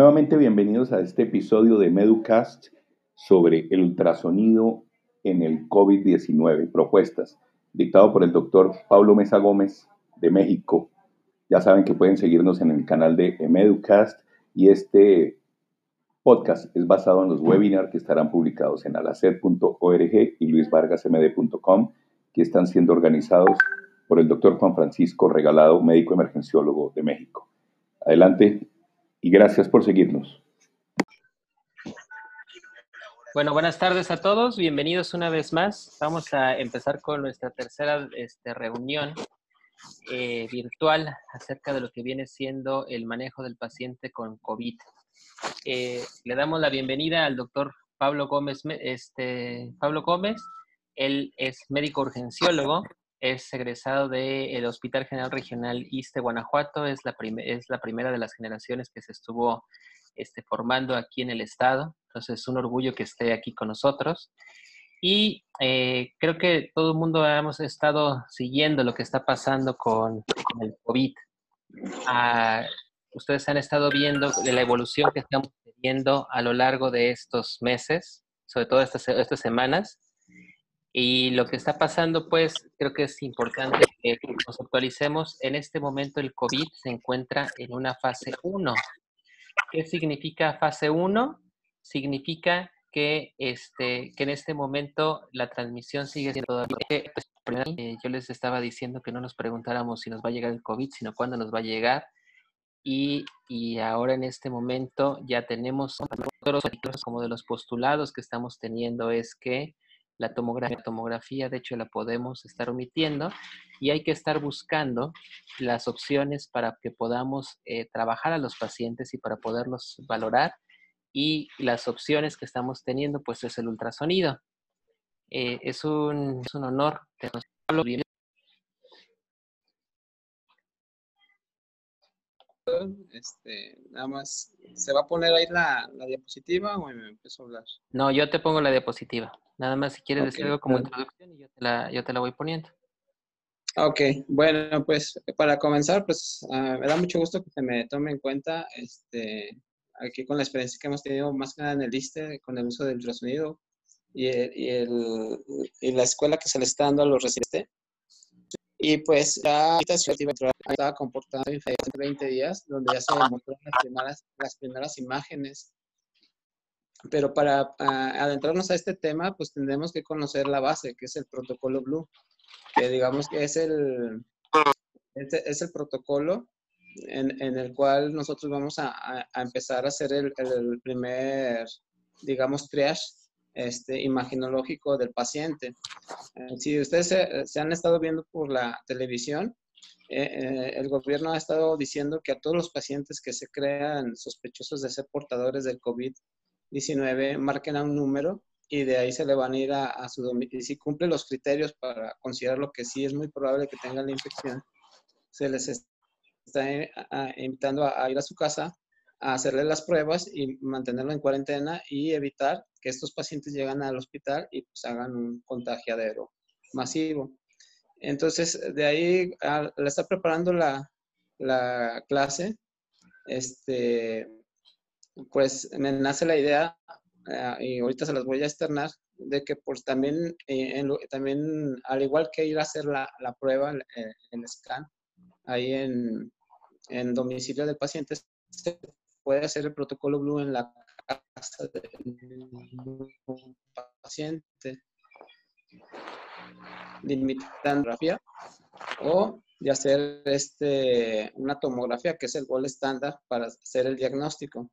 Nuevamente bienvenidos a este episodio de Meducast sobre el ultrasonido en el COVID-19, propuestas, dictado por el doctor Pablo Mesa Gómez de México. Ya saben que pueden seguirnos en el canal de Meducast y este podcast es basado en los webinars que estarán publicados en alacet.org y luisvargasmd.com, que están siendo organizados por el doctor Juan Francisco Regalado, médico emergenciólogo de México. Adelante, y gracias por seguirnos. Bueno, buenas tardes a todos, bienvenidos una vez más. Vamos a empezar con nuestra tercera este, reunión eh, virtual acerca de lo que viene siendo el manejo del paciente con COVID. Eh, le damos la bienvenida al doctor Pablo Gómez, este, Pablo Gómez. Él es médico urgenciólogo, es egresado del Hospital General Regional Iste, Guanajuato, es la, es la primera de las generaciones que se estuvo este, formando aquí en el estado, entonces es un orgullo que esté aquí con nosotros. Y eh, creo que todo el mundo hemos estado siguiendo lo que está pasando con, el COVID. Ah, ustedes han estado viendo la evolución que estamos teniendo a lo largo de estos meses, sobre todo estas semanas. Y lo que está pasando, pues, creo que es importante que nos actualicemos. En este momento el COVID se encuentra en una fase 1. ¿Qué significa fase 1? Significa que, este, que en este momento la transmisión sigue siendo todavía... Eh, yo les estaba diciendo que no nos preguntáramos si nos va a llegar el COVID, sino cuándo nos va a llegar. Y, y ahora en este momento ya tenemos como de los postulados que estamos teniendo es que la tomografía, de hecho, la podemos estar omitiendo y hay que estar buscando las opciones para que podamos eh, trabajar a los pacientes y para poderlos valorar. Y las opciones que estamos teniendo, pues es el ultrasonido. Eh, es, un, es un honor. Este, nada más, ¿se va a poner ahí la, diapositiva o me empiezo a hablar? No, yo te pongo la diapositiva. Nada más si quieres decir algo como introducción y yo te, la, yo te la voy poniendo. Ok, bueno, pues para comenzar, pues ah, me da mucho gusto que se me tome en cuenta este, aquí con la experiencia que hemos tenido más que nada en el ISTE con el uso del ultrasonido y, y, el, y la escuela que se le está dando a los residentes. Y pues la habitación estaba comportando en 20 días, donde ya se demostraron las primeras, las primeras imágenes. Pero para adentrarnos a este tema, pues tendremos que conocer la base, que es el protocolo Blue, que digamos que es el, es el protocolo en, en, el cual nosotros vamos a, a empezar a hacer el, el primer, digamos, triage este, imaginológico del paciente. Eh, si ustedes se, han estado viendo por la televisión, eh, eh, el gobierno ha estado diciendo que a todos los pacientes que se crean sospechosos de ser portadores del COVID-19 marquen a un número y de ahí se le van a ir a, su domicilio. Si cumple los criterios para considerar lo que sí es muy probable que tengan la infección, se les está invitando a ir a su casa hacerle las pruebas y mantenerlo en cuarentena y evitar que estos pacientes lleguen al hospital y pues hagan un contagiadero masivo. Entonces, de ahí le está preparando la, la, clase. Este, pues me nace la idea, eh, y ahorita se las voy a externar, de que pues también, eh, también al igual que ir a hacer la, la prueba, el, el, scan, ahí en, en domicilio del paciente, se puede hacer el protocolo Blue en la casa del paciente, limitando tomografía o de hacer este, una tomografía, que es el gol estándar para hacer el diagnóstico.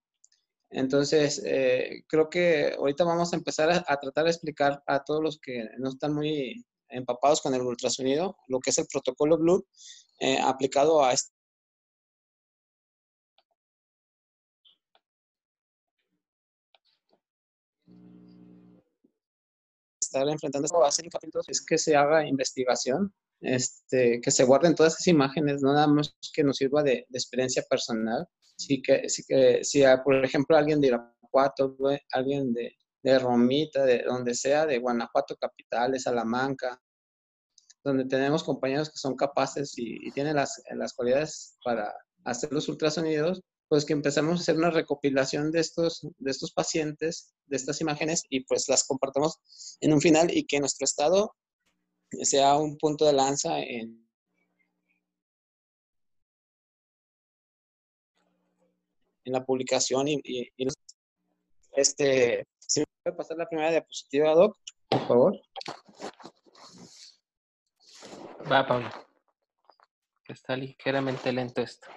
Entonces, eh, creo que ahorita vamos a empezar a, tratar de explicar a todos los que no están muy empapados con el ultrasonido, lo que es el protocolo Blue eh, aplicado a este estar enfrentando base en capítulos es que se haga investigación, este, que se guarden todas esas imágenes, no nada más que nos sirva de, experiencia personal. Sí que, sí que, si por ejemplo alguien de Irapuato, alguien de, de Romita, de donde sea, de Guanajuato capital, de Salamanca, donde tenemos compañeros que son capaces y, tienen las, las cualidades para hacer los ultrasonidos, pues que empezamos a hacer una recopilación de estos, de estos pacientes, de estas imágenes, y pues las compartamos en un final y que nuestro estado sea un punto de lanza en, en la publicación y, este, si me puede pasar la primera diapositiva, Doc, por favor. Va, Pablo. Está ligeramente lento esto.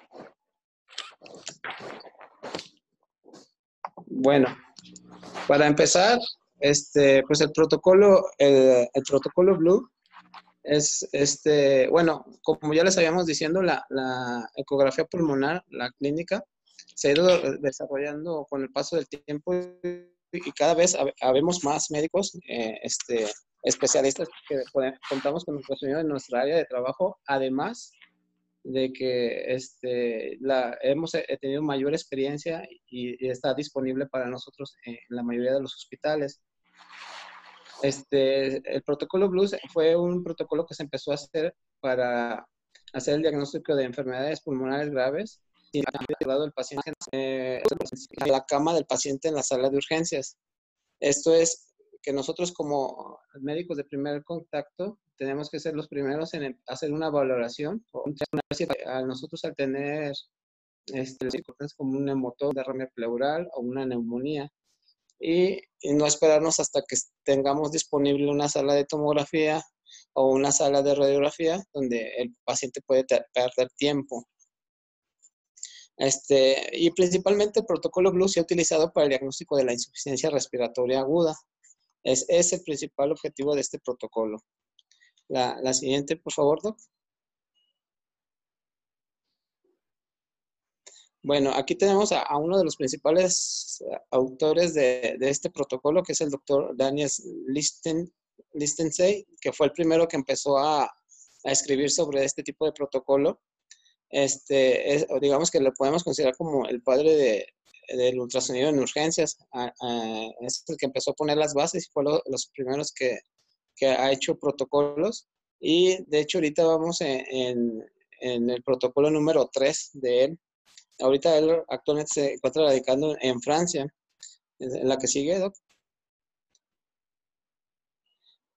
Bueno, para empezar, este, pues el protocolo, el, protocolo Blue es, este, bueno, como ya les habíamos diciendo, la, ecografía pulmonar, la clínica, se ha ido desarrollando con el paso del tiempo y cada vez habemos más médicos, eh, este, especialistas que contamos con nuestro en nuestra área de trabajo, además de que este, la, hemos tenido mayor experiencia y, está disponible para nosotros en la mayoría de los hospitales. Este, el protocolo Blues fue un protocolo que se empezó a hacer para hacer el diagnóstico de enfermedades pulmonares graves y el paciente eh, a la cama del paciente en la sala de urgencias. Esto es que nosotros como médicos de primer contacto tenemos que ser los primeros en hacer una valoración. A nosotros al tener este, como un hemotor, derrame pleural o una neumonía, y, no esperarnos hasta que tengamos disponible una sala de tomografía o una sala de radiografía donde el paciente puede perder tiempo. Este, y principalmente el protocolo Blue se ha utilizado para el diagnóstico de la insuficiencia respiratoria aguda. Es, es el principal objetivo de este protocolo. La, siguiente, por favor, Doc. Bueno, aquí tenemos a, uno de los principales eh, autores de, este protocolo, que es el doctor Daniel Listen, Listensey, que fue el primero que empezó a, escribir sobre este tipo de protocolo. Este, digamos que lo podemos considerar como el padre de, del ultrasonido en urgencias. es el que empezó a poner las bases y fue los primeros que, que ha hecho protocolos y de hecho ahorita vamos en, en, el protocolo número 3 de él. Ahorita él actualmente se encuentra radicando en Francia. ¿En la que sigue, Doc?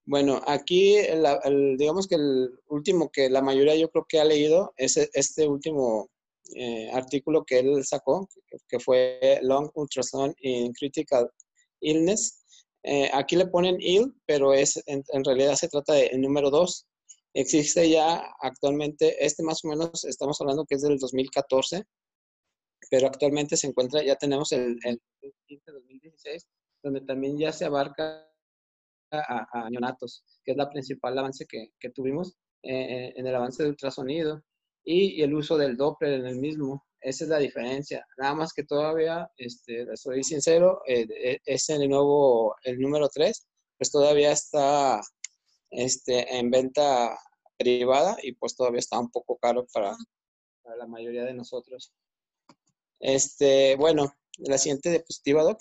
Bueno, aquí digamos que el último que la mayoría yo creo que ha leído es este último eh, artículo que él sacó, que fue Long Ultrasound in Critical Illness. Eh, aquí le ponen ill, pero es, en, realidad se trata de número 2. Existe ya actualmente, este más o menos estamos hablando que es del 2014, pero actualmente se encuentra, ya tenemos el, el 2016, donde también ya se abarca a, neonatos, que es la principal avance que, que tuvimos eh, en el avance de ultrasonido y, el uso del Doppler en el mismo. Esa es la diferencia. Nada más que todavía, este, soy sincero, eh, eh, es el nuevo, el número 3, pues todavía está este, en venta privada y pues todavía está un poco caro para, la mayoría de nosotros. Este, bueno, la siguiente diapositiva, Doc.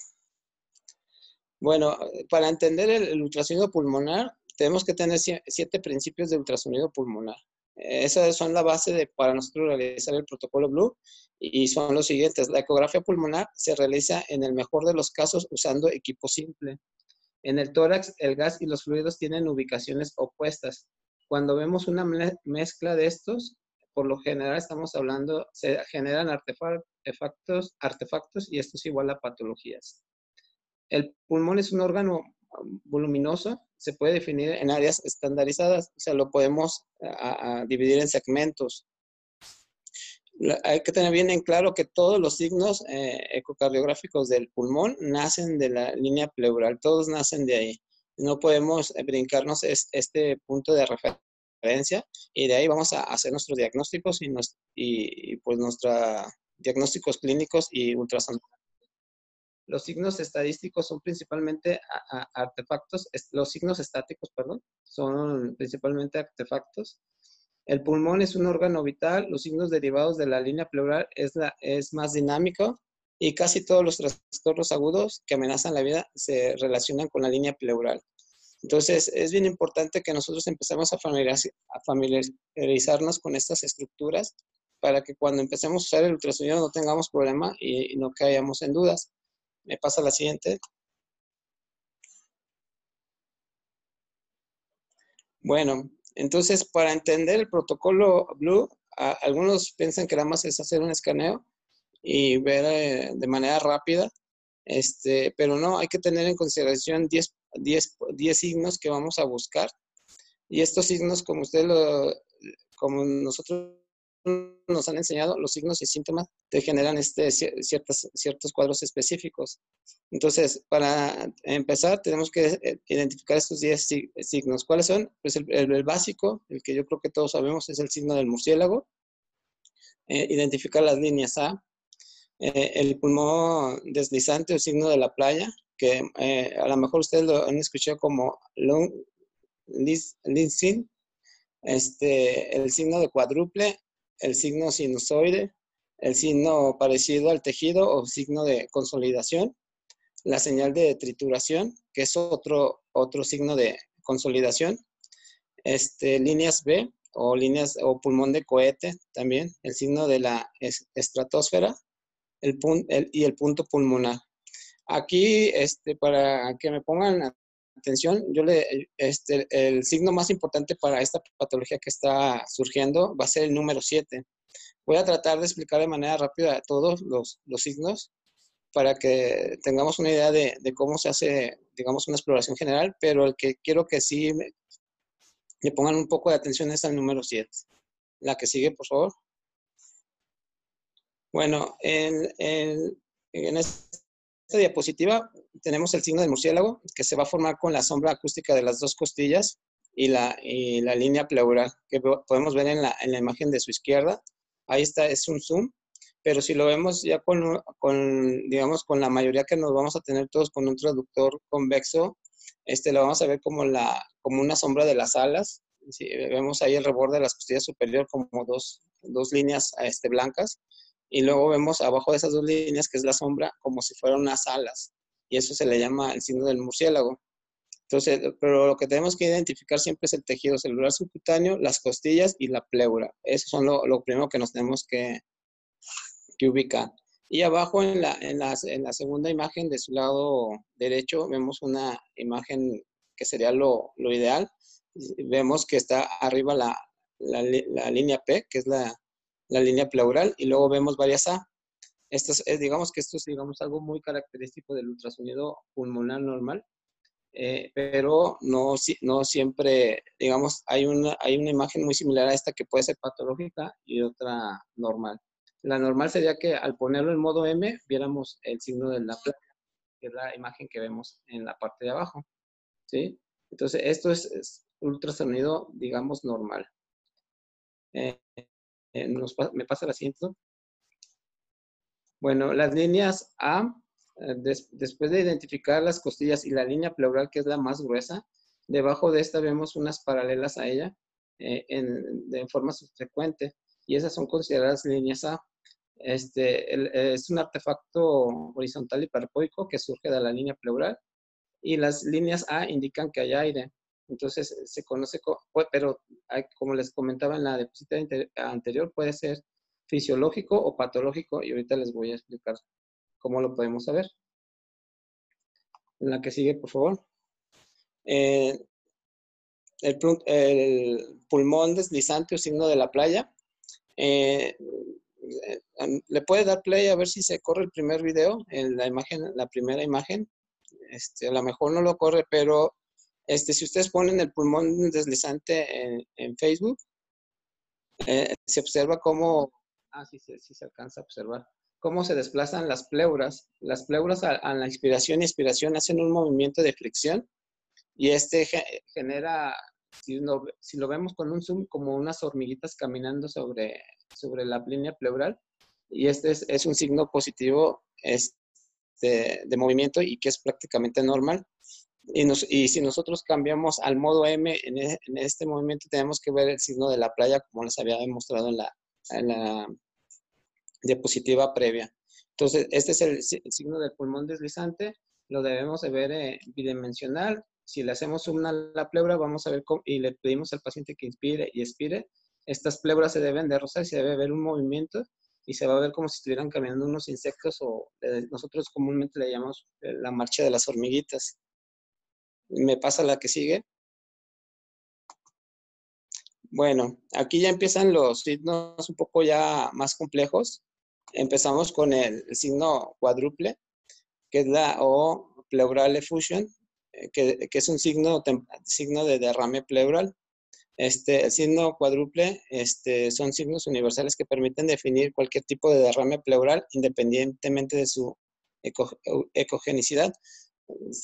Bueno, para entender el, el ultrasonido pulmonar, tenemos que tener siete principios de ultrasonido pulmonar. Esas son la base para nosotros realizar el protocolo Blue y son los siguientes. La ecografía pulmonar se realiza en el mejor de los casos usando equipo simple. En el tórax, el gas y los fluidos tienen ubicaciones opuestas. Cuando vemos una mezcla de estos, por lo general estamos hablando, se generan artefactos, artefactos y esto es igual a patologías. El pulmón es un órgano voluminoso se puede definir en áreas estandarizadas, o sea, lo podemos dividir en segmentos. hay que tener bien en claro que todos los signos eh, ecocardiográficos del pulmón nacen de la línea pleural, todos nacen de ahí. No podemos eh, brincarnos este punto de referencia y de ahí vamos a hacer nuestros diagnósticos y, y pues nuestros diagnósticos clínicos y ultrasonidos los signos estadísticos son principalmente artefactos, los signos estáticos, perdón, son principalmente artefactos. El pulmón es un órgano vital, los signos derivados de la línea pleural es, la, es más dinámico y casi todos los trastornos agudos que amenazan la vida se relacionan con la línea pleural. Entonces, es bien importante que nosotros empecemos a familiarizarnos con estas estructuras para que cuando empecemos a usar el ultrasonido no tengamos problema y, y no caigamos en dudas. Me pasa la siguiente. Bueno, entonces para entender el protocolo Blue, algunos piensan que nada más es hacer un escaneo y ver eh, de manera rápida, este, pero no, hay que tener en consideración 10, 10, 10 signos que vamos a buscar. Y estos signos, como usted lo, como nosotros nos han enseñado, los signos y síntomas te generan este, ciertos, ciertos cuadros específicos. Entonces, para empezar, tenemos que eh, identificar estos 10 signos. ¿Cuáles son? Pues el, básico, el que yo creo que todos sabemos, es el signo del murciélago. Eh, identificar las líneas A. Eh, el pulmón deslizante o signo de la playa, que a lo mejor ustedes lo han escuchado como long este, el signo de cuádruple el signo sinusoide, el signo parecido al tejido o signo de consolidación, la señal de trituración, que es otro, otro signo de consolidación, este, líneas B o líneas o pulmón de cohete también, el signo de la estratosfera el, y el punto pulmonar. Aquí, este, para que me pongan atención, yo le, este, el signo más importante para esta patología que está surgiendo va a ser el número 7. Voy a tratar de explicar de manera rápida todos los, los signos para que tengamos una idea de, de, cómo se hace, digamos, una exploración general, pero el que quiero que sí me, pongan un poco de atención es el número 7. La que sigue, por favor. Bueno, en, en, en este esta diapositiva tenemos el signo del murciélago que se va a formar con la sombra acústica de las dos costillas y la, la línea pleural que podemos ver en la, en la, imagen de su izquierda. Ahí está, es un zoom, pero si lo vemos ya con, con, digamos, con la mayoría que nos vamos a tener todos con un traductor convexo, este, lo vamos a ver como, la, como una sombra de las alas. Si vemos ahí el reborde de las costillas superior como dos, dos líneas este, blancas y luego vemos abajo de esas dos líneas, que es la sombra, como si fueran unas alas, y eso se le llama el signo del murciélago. Entonces, pero lo que tenemos que identificar siempre es el tejido celular subcutáneo, las costillas y la pleura. Eso son lo, lo primero que nos tenemos que, que ubicar. Y abajo en la, en, la, en la, segunda imagen de su lado derecho vemos una imagen que sería lo, lo ideal. Vemos que está arriba la, la, la, línea P, que es la, la línea pleural y luego vemos varias A. Esto es, digamos que esto es digamos, algo muy característico del ultrasonido pulmonar normal, eh, pero no, no siempre, digamos, hay una, hay una imagen muy similar a esta que puede ser patológica y otra normal. La normal sería que al ponerlo en modo M viéramos el signo de la placa, que es la imagen que vemos en la parte de abajo. ¿sí? Entonces, esto es, ultrasonido, digamos, normal. Eh, eh, me pasa la siguiente. Bueno, las líneas A, eh, después de identificar las costillas y la línea pleural, que es la más gruesa, debajo de esta vemos unas paralelas a ella eh, en, forma subsecuente, y esas son consideradas líneas A. Este, es un artefacto horizontal hiperpoico que surge de la línea pleural, y las líneas A indican que hay aire. Entonces se conoce, pero como les comentaba en la diapositiva anterior, puede ser fisiológico o patológico y ahorita les voy a explicar cómo lo podemos saber. La que sigue, por favor. Eh, el, pulmón deslizante o signo de la playa. Eh, le puede dar play a ver si se corre el primer video, en la imagen, la primera imagen. Este, a lo mejor no lo corre, pero este, si ustedes ponen el pulmón deslizante en, Facebook, eh, se observa cómo, ah, sí, sí, se alcanza a observar, cómo se desplazan las pleuras. Las pleuras a, la inspiración y expiración hacen un movimiento de fricción y este genera, si, si, lo vemos con un zoom, como unas hormiguitas caminando sobre, sobre la línea pleural. Y este es, es un signo positivo este, de movimiento y que es prácticamente normal. Y, si nosotros cambiamos al modo M e, en, este movimiento, tenemos que ver el signo de la playa, como les había demostrado en la, diapositiva previa. Entonces, este es el, signo del pulmón deslizante, lo debemos de ver eh, bidimensional. Si le hacemos una a la pleura, vamos a ver cómo, y le pedimos al paciente que inspire y expire, estas pleuras se deben de rozar y se debe ver un movimiento y se va a ver como si estuvieran caminando unos insectos o eh, nosotros comúnmente le llamamos eh, la marcha de las hormiguitas. Me pasa la que sigue. Bueno, aquí ya empiezan los signos un poco ya más complejos. Empezamos con el, signo cuádruple, que es la O pleural effusion, eh, que, es un signo, de derrame pleural. Este, el signo cuádruple este, son signos universales que permiten definir cualquier tipo de derrame pleural independientemente de su ecogenicidad.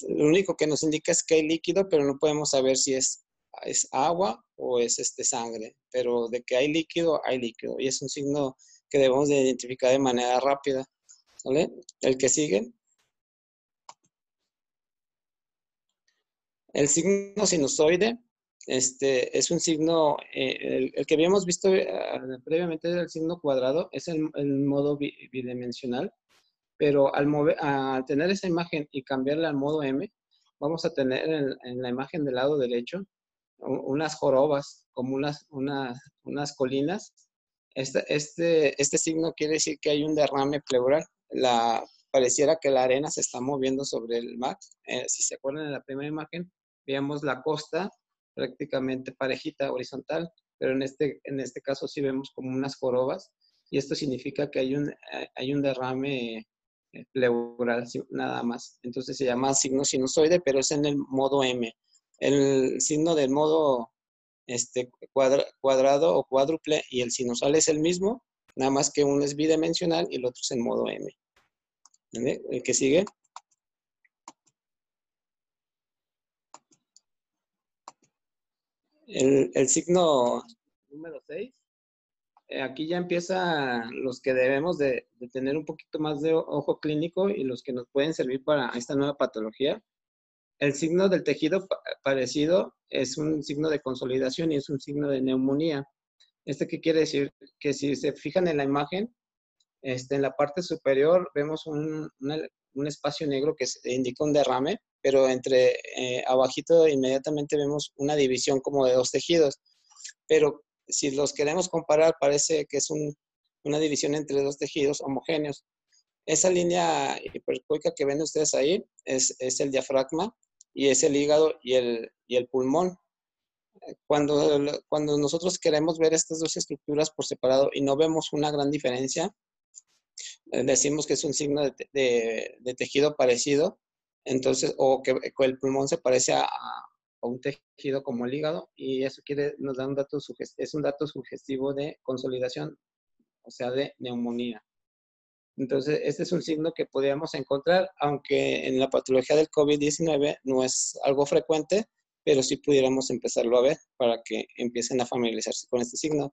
Lo único que nos indica es que hay líquido, pero no podemos saber si es, es agua o es este, sangre. Pero de que hay líquido, hay líquido. Y es un signo que debemos de identificar de manera rápida. ¿Vale? El que sigue. El signo sinusoide este, es un signo, eh, el, que habíamos visto eh, previamente era el signo cuadrado, es el, modo bidimensional, pero al, mover, al tener esa imagen y cambiarla al modo M, vamos a tener en, la imagen del lado derecho unas jorobas, como unas, unas, unas colinas. Este, este, este signo quiere decir que hay un derrame pleural. La, pareciera que la arena se está moviendo sobre el mar. Eh, si se acuerdan en la primera imagen, veíamos la costa prácticamente parejita, horizontal, pero en este, en este caso sí vemos como unas jorobas y esto significa que hay un, eh, hay un derrame pleural nada más. Entonces se llama signo sinusoide, pero es en el modo M. El signo del modo este, cuadrado o cuádruple y el sinusal es el mismo, nada más que uno es bidimensional y el otro es en modo M. El que sigue. El, signo número 6, eh, aquí ya empieza los que debemos de, tener un poquito más de ojo clínico y los que nos pueden servir para esta nueva patología. El signo del tejido parecido es un signo de consolidación y es un signo de neumonía. ¿Este qué quiere decir? Que si se fijan en la imagen, este, en la parte superior vemos un, un espacio negro que indica un derrame pero entre eh, abajito inmediatamente vemos una división como de dos tejidos. Pero si los queremos comparar, parece que es una división entre dos tejidos homogéneos. Esa línea hipercoica que ven ustedes ahí es, el diafragma y es el hígado y el, y el pulmón. Cuando, cuando nosotros queremos ver estas dos estructuras por separado y no vemos una gran diferencia, eh, decimos que es un signo de tejido parecido, entonces, o que, el pulmón se parece a, un tejido como el hígado y eso nos da un dato, es un dato sugestivo de consolidación, o sea, de neumonía. Entonces, este es un signo que podríamos encontrar, aunque en la patología del COVID-19 no es algo frecuente, pero sí pudiéramos empezarlo a ver para que empiecen a familiarizarse con este signo.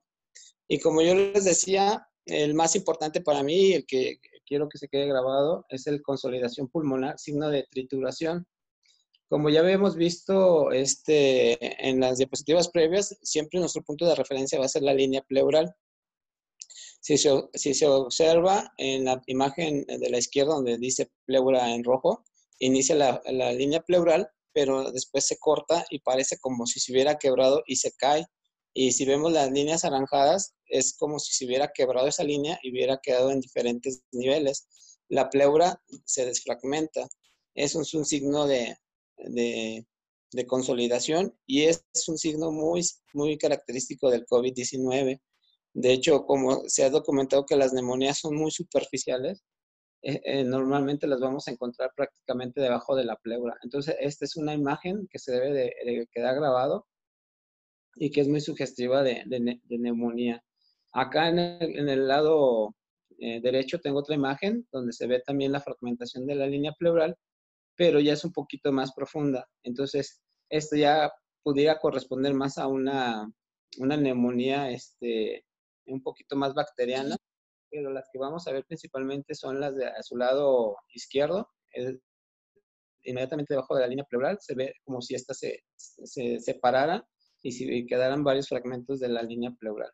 Y como yo les decía, el más importante para mí, el que quiero que se quede grabado, es el consolidación pulmonar, signo de trituración. Como ya habíamos visto este, en las diapositivas previas, siempre nuestro punto de referencia va a ser la línea pleural. Si se, si se observa en la imagen de la izquierda donde dice pleura en rojo, inicia la, la línea pleural, pero después se corta y parece como si se hubiera quebrado y se cae. Y si vemos las líneas anaranjadas, es como si se hubiera quebrado esa línea y hubiera quedado en diferentes niveles. La pleura se desfragmenta. Eso es un signo de, consolidación y es un signo muy, muy característico del COVID-19. De hecho, como se ha documentado que las neumonías son muy superficiales, eh, eh, normalmente las vamos a encontrar prácticamente debajo de la pleura. Entonces, esta es una imagen que se debe de quedar grabado y que es muy sugestiva de, neumonía. Acá en el, lado eh, derecho tengo otra imagen donde se ve también la fragmentación de la línea pleural, pero ya es un poquito más profunda. Entonces, esto ya pudiera corresponder más a una, una neumonía este, un poquito más bacteriana, pero las que vamos a ver principalmente son las de su lado izquierdo, inmediatamente debajo de la línea pleural, se ve como si esta se, se separara y si quedaran varios fragmentos de la línea pleural.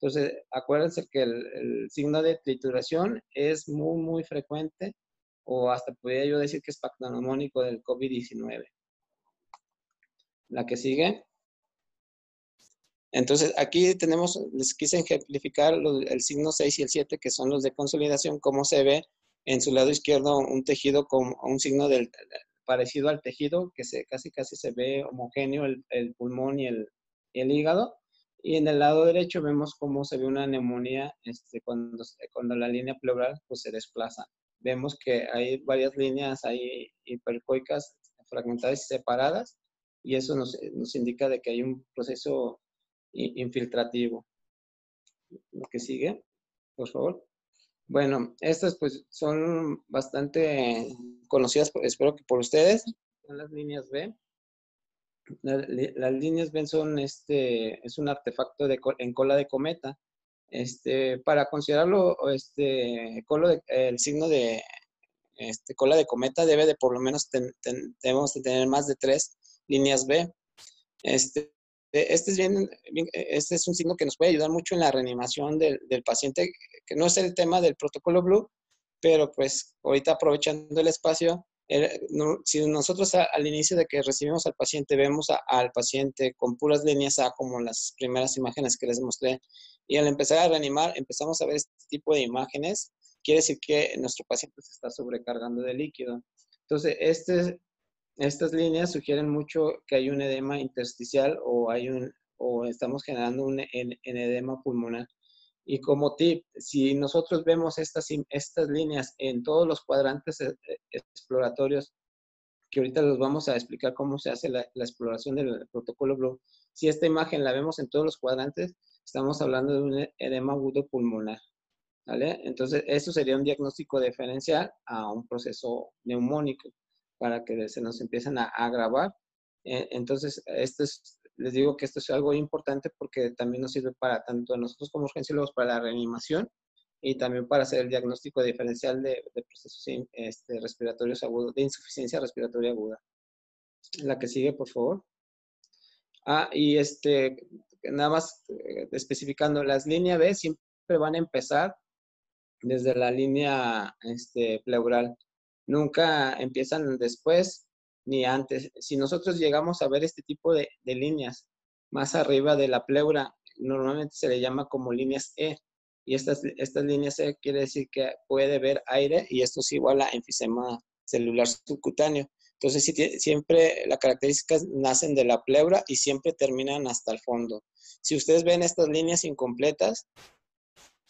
Entonces, acuérdense que el, signo de trituración es muy, muy frecuente o hasta podría yo decir que es pactanomónico del COVID-19. La que sigue. Entonces, aquí tenemos, les quise ejemplificar el signo 6 y el 7, que son los de consolidación, cómo se ve en su lado izquierdo un tejido con un signo del, parecido al tejido, que se, casi casi se ve homogéneo el, el pulmón y el, el, hígado. Y en el lado derecho vemos cómo se ve una neumonía este, cuando, cuando la línea pleural pues, se desplaza. Vemos que hay varias líneas ahí hipercoicas fragmentadas y separadas, y eso nos, nos indica de que hay un proceso infiltrativo. Lo que sigue, por favor. Bueno, estas pues son bastante conocidas, espero que por ustedes. Son las líneas B. Las, líneas B son este, es un artefacto de, en cola de cometa. Este, para considerarlo, este, el signo de este, cola de cometa debe de por lo menos debemos de tener más de tres líneas B. Este, este este es un signo que nos puede ayudar mucho en la reanimación del, paciente, que no es el tema del protocolo Blue, pero pues ahorita aprovechando el espacio, si nosotros al inicio de que recibimos al paciente vemos al paciente con puras líneas A como las primeras imágenes que les mostré y al empezar a reanimar empezamos a ver este tipo de imágenes, quiere decir que nuestro paciente se está sobrecargando de líquido. Entonces, este, estas líneas sugieren mucho que hay un edema intersticial o, hay un, o estamos generando un, edema pulmonar. Y como tip, si nosotros vemos estas, estas líneas en todos los cuadrantes eh, eh, exploratorios, que ahorita los vamos a explicar cómo se hace la, exploración del protocolo Blue, si esta imagen la vemos en todos los cuadrantes, estamos hablando de un edema agudo pulmonar. ¿vale? Entonces, eso sería un diagnóstico diferencial a un proceso neumónico para que se nos empiecen a, grabar. Eh, entonces, esto es, les digo que esto es algo importante porque también nos sirve para tanto a nosotros como urgenciólogos para la reanimación y también para hacer el diagnóstico diferencial de, procesos este, respiratorios agudos, de insuficiencia respiratoria aguda. La que sigue, por favor. Ah, y este, nada más eh, especificando, las líneas B siempre van a empezar desde la línea este, pleural nunca empiezan después ni antes. Si nosotros llegamos a ver este tipo de, líneas más arriba de la pleura, normalmente se le llama como líneas E. Y estas, estas líneas E quiere decir que puede ver aire y esto es igual a enfisema celular subcutáneo. Entonces, siempre las características nacen de la pleura y siempre terminan hasta el fondo. Si ustedes ven estas líneas incompletas,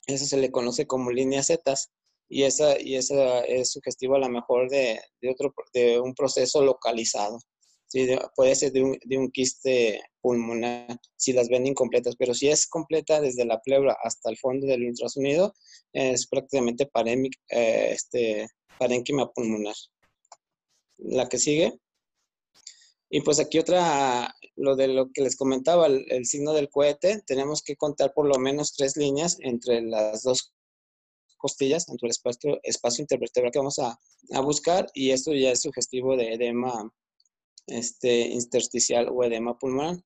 eso se le conoce como líneas zetas y esa, y esa es sugestivo a lo mejor de, de, otro, de un proceso localizado. ¿sí? puede ser de un, de un, quiste pulmonar si las ven incompletas, pero si es completa desde la pleura hasta el fondo del ultrasonido, es prácticamente parémic, eh, este, parénquima pulmonar. La que sigue. Y pues aquí otra, lo de lo que les comentaba, el, el signo del cohete, tenemos que contar por lo menos tres líneas entre las dos costillas, dentro del espacio, espacio intervertebral que vamos a, a, buscar y esto ya es sugestivo de edema este, intersticial o edema pulmonar.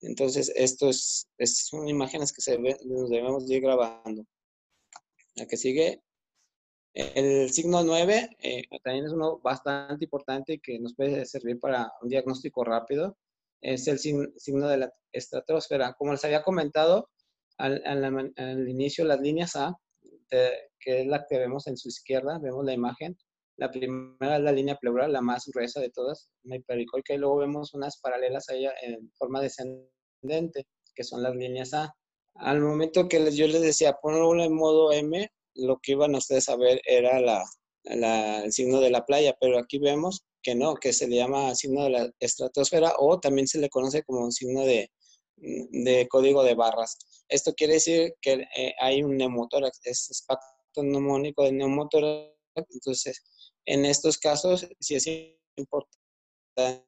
Entonces, esto es, es son imágenes que se ve, nos debemos ir grabando. La que sigue, el signo 9 eh, también es uno bastante importante que nos puede servir para un diagnóstico rápido. Es el signo de la estratosfera. Como les había comentado al, al, al inicio, las líneas A que es la que vemos en su izquierda, vemos la imagen. La primera es la línea pleural, la más gruesa de todas, una hipericoica, y luego vemos unas paralelas a ella en forma descendente, que son las líneas A. Al momento que yo les decía ponerlo en modo M, lo que iban ustedes a ver era la, el signo de la playa, pero aquí vemos que no, que se le llama signo de la estratosfera o también se le conoce como un signo de, de código de barras. Esto quiere decir que eh, hay un neumotórax, es espacto neumónico del neumotórax. Entonces, en estos casos, sí es importante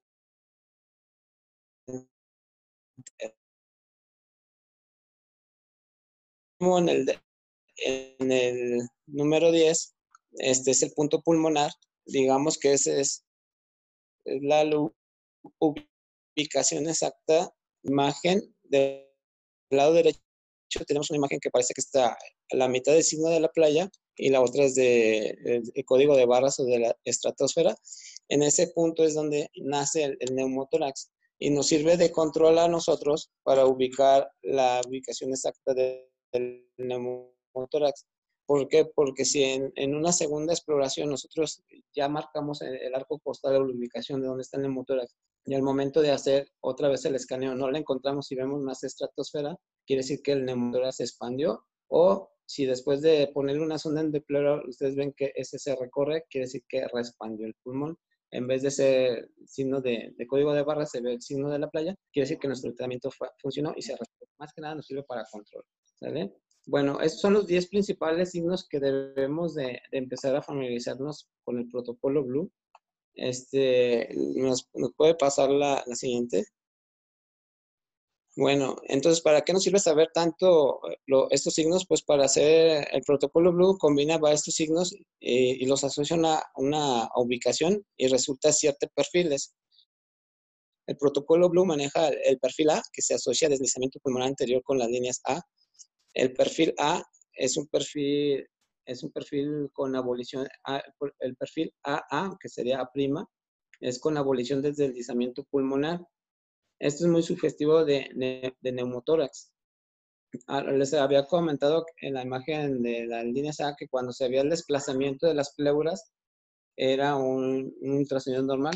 en el, en el número 10, este es el punto pulmonar, digamos que ese es la ubicación exacta, imagen del lado derecho tenemos una imagen que parece que está a la mitad del signo de la playa y la otra es de el, código de barras o de la estratosfera. En ese punto es donde nace el, neumotórax. y nos sirve de control a nosotros para ubicar la ubicación exacta del neumotórax. ¿Por qué? Porque si en, una segunda exploración nosotros ya marcamos el, arco costal o la ubicación de dónde está el neumotórax y al momento de hacer otra vez el escaneo no la encontramos y vemos más estratosfera, quiere decir que el neumotórax se expandió o si después de poner una sonda en Doppler ustedes ven que ese se recorre, quiere decir que expandió el pulmón en vez de ese signo de, código de barra, se ve el signo de la playa, quiere decir que nuestro tratamiento funcionó y se más que nada nos sirve para control. ¿sale? Bueno, estos son los 10 principales signos que debemos de, empezar a familiarizarnos con el protocolo Blue. Este, nos, puede pasar la siguiente. Bueno, entonces, ¿para qué nos sirve saber tanto eh, estos signos? Pues para hacer el protocolo Blue combina estos signos y los asocia a una, ubicación y resulta ciertos perfiles. El protocolo Blue maneja el perfil A, que se asocia a deslizamiento pulmonar anterior con las líneas A. El perfil A es un perfil, es un perfil con abolición, el perfil AA, que sería A', es con abolición del deslizamiento pulmonar. Esto es muy sugestivo de, neumotórax. Ah, les había comentado en la imagen de la línea A que cuando se veía el desplazamiento de las pleuras era un, ultrasonido normal,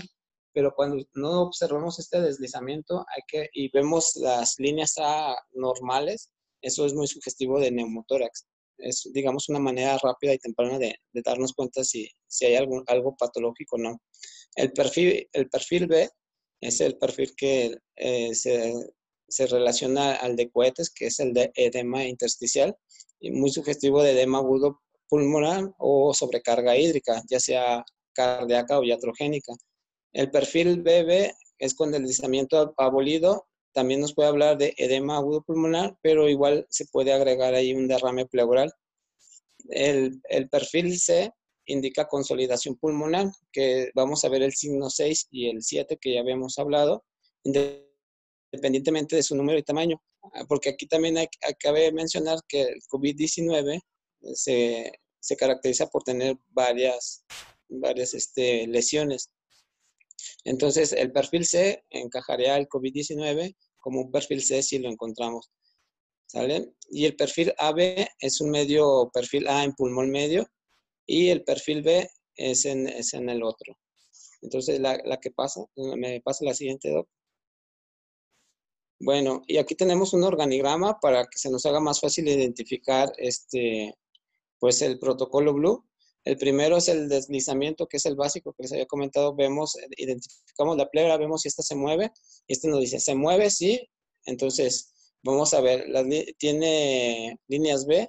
pero cuando no observamos este deslizamiento hay que, y vemos las líneas A normales, eso es muy sugestivo de neumotórax. Es, digamos, una manera rápida y temprana de, darnos cuenta si, si hay algo, algo patológico o no. El perfil, el perfil B es el perfil que eh, se, relaciona al de cohetes, que es el de edema intersticial, y muy sugestivo de edema agudo pulmonar o sobrecarga hídrica, ya sea cardíaca o iatrogénica. El perfil BB es con deslizamiento abolido, también nos puede hablar de edema agudo pulmonar, pero igual se puede agregar ahí un derrame pleural. El, el perfil C indica consolidación pulmonar, que vamos a ver el signo 6 y el 7 que ya habíamos hablado, independientemente de su número y tamaño. Ah, porque aquí también hay, cabe mencionar que el COVID-19 se, se, caracteriza por tener varias, varias este, lesiones. Entonces, el perfil C encajaría el COVID-19 como un perfil C si lo encontramos. ¿Sale? Y el perfil AB es un medio perfil A en pulmón medio y el perfil B es en, es en el otro. Entonces, la, la, que pasa, me pasa la siguiente, Doc. Bueno, y aquí tenemos un organigrama para que se nos haga más fácil identificar este, pues el protocolo Blue. El primero es el deslizamiento, que es el básico que les había comentado. Vemos, identificamos la pleura, vemos si esta se mueve. Y este nos dice, se mueve, sí. Entonces, vamos a ver, tiene líneas B,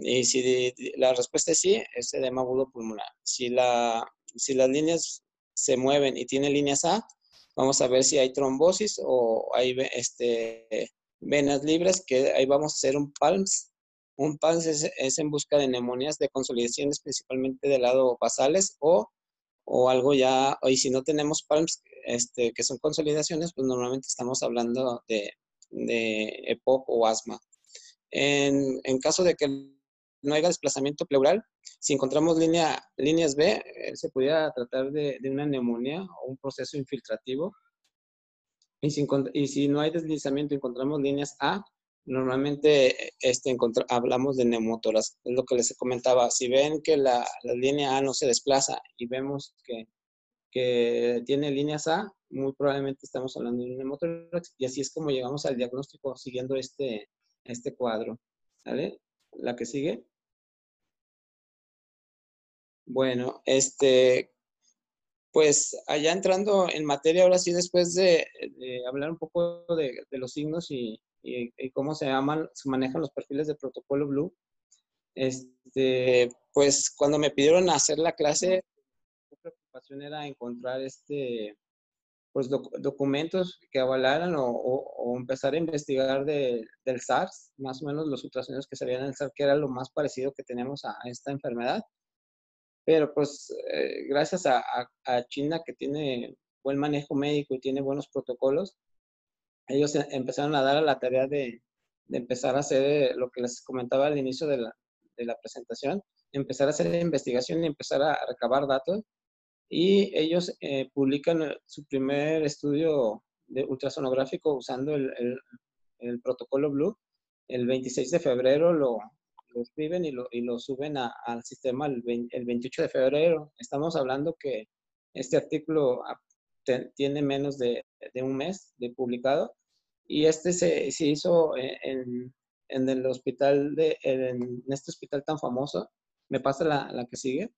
y si la respuesta es sí, es edema agudo pulmonar. Si, la, si las líneas se mueven y tiene líneas A, vamos a ver si hay trombosis o hay este, venas libres, que ahí vamos a hacer un PALMS. Un PALMS es, en busca de neumonías de consolidaciones, principalmente del lado basales o, o algo ya, y si no tenemos PALMS, este, que son consolidaciones, pues normalmente estamos hablando de, de EPOC o asma. En, en, caso de que no haya desplazamiento pleural, si encontramos línea, líneas B, eh, se pudiera tratar de, una neumonía o un proceso infiltrativo. Y si, y si no hay deslizamiento, encontramos líneas A, normalmente este, hablamos de neumotoras. Es lo que les comentaba. Si ven que la, línea A no se desplaza y vemos que, que tiene líneas A, muy probablemente estamos hablando de un neumotórax. Y así es como llegamos al diagnóstico siguiendo este, este cuadro. ¿Vale? La que sigue. Bueno, este, pues allá entrando en materia, ahora sí, después de, hablar un poco de, los signos y, cómo se, manejan los perfiles de protocolo Blue, este, pues cuando me pidieron hacer la clase, mi preocupación era encontrar este, pues documentos que avalaran o, empezar a investigar del SARS, más o menos los ultrasonidos que salían el SARS, que era lo más parecido que tenemos a esta enfermedad. Pero pues eh, gracias a, China que tiene buen manejo médico y tiene buenos protocolos, ellos e, empezaron a dar a la tarea de, empezar a hacer lo que les comentaba al inicio de la, presentación, empezar a hacer investigación y empezar a recabar datos. Y ellos eh, publican su primer estudio de ultrasonográfico usando el, el, protocolo Blue. El 26 de febrero lo, lo escriben y lo, y lo suben al sistema el, 28 de febrero. Estamos hablando que este artículo tiene menos de, de, un mes de publicado y este se, se hizo en, en, el hospital, de, en este hospital tan famoso. Me pasa la, la que sigue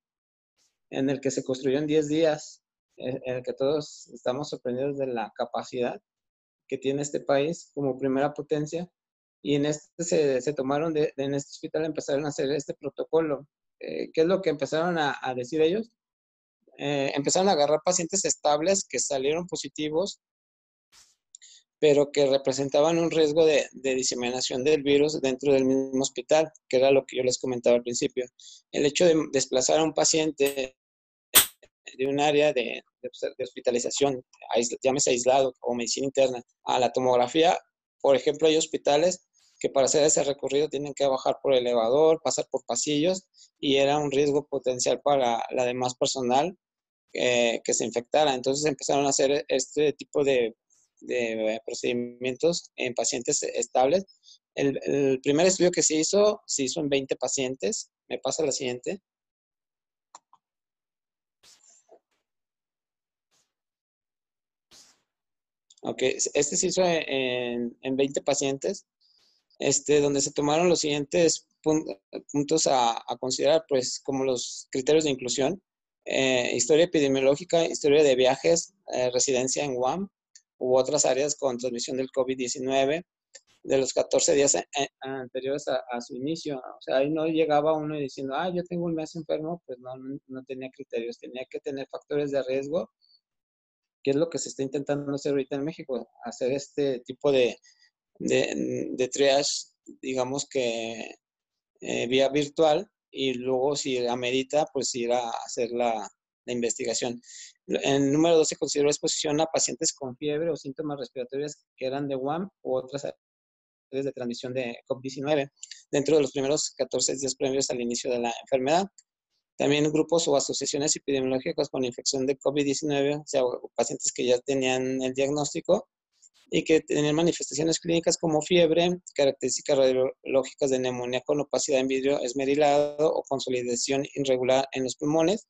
en el que se construyó en 10 días, en el que todos estamos sorprendidos de la capacidad que tiene este país como primera potencia. Y en este se, se tomaron, de, en este hospital empezaron a hacer este protocolo. Eh, ¿Qué es lo que empezaron a, a decir ellos? Eh, empezaron a agarrar pacientes estables que salieron positivos pero que representaban un riesgo de, diseminación del virus dentro del mismo hospital, que era lo que yo les comentaba al principio. El hecho de desplazar a un paciente de un área de, hospitalización, llámese aislado o medicina interna, a la tomografía, por ejemplo, hay hospitales que para hacer ese recorrido tienen que bajar por elevador, pasar por pasillos, y era un riesgo potencial para la demás personal eh, que se infectara. Entonces empezaron a hacer este tipo de de procedimientos en pacientes estables. El, primer estudio que se hizo, se hizo en 20 pacientes. Me pasa la siguiente. Ok, este se hizo en, en 20 pacientes, este, donde se tomaron los siguientes puntos a, considerar, pues, como los criterios de inclusión. Eh, historia epidemiológica, historia de viajes, eh, residencia en Guam, u otras áreas con transmisión del COVID-19 de los 14 días anteriores a, su inicio. O sea, ahí no llegaba uno diciendo, ah, yo tengo un mes enfermo, pues no, no tenía criterios, tenía que tener factores de riesgo, que es lo que se está intentando hacer ahorita en México, hacer este tipo de, de, de triage, digamos que eh, vía virtual, y luego si amerita, pues ir a hacer la, la investigación. En número 2 se consideró exposición a pacientes con fiebre o síntomas respiratorios que eran de WAM u otras de transmisión de COVID-19 dentro de los primeros 14 días previos al inicio de la enfermedad. También grupos o asociaciones epidemiológicas con infección de COVID-19, o sea, pacientes que ya tenían el diagnóstico y que tenían manifestaciones clínicas como fiebre, características radiológicas de neumonía con opacidad en vidrio esmerilado o consolidación irregular en los pulmones,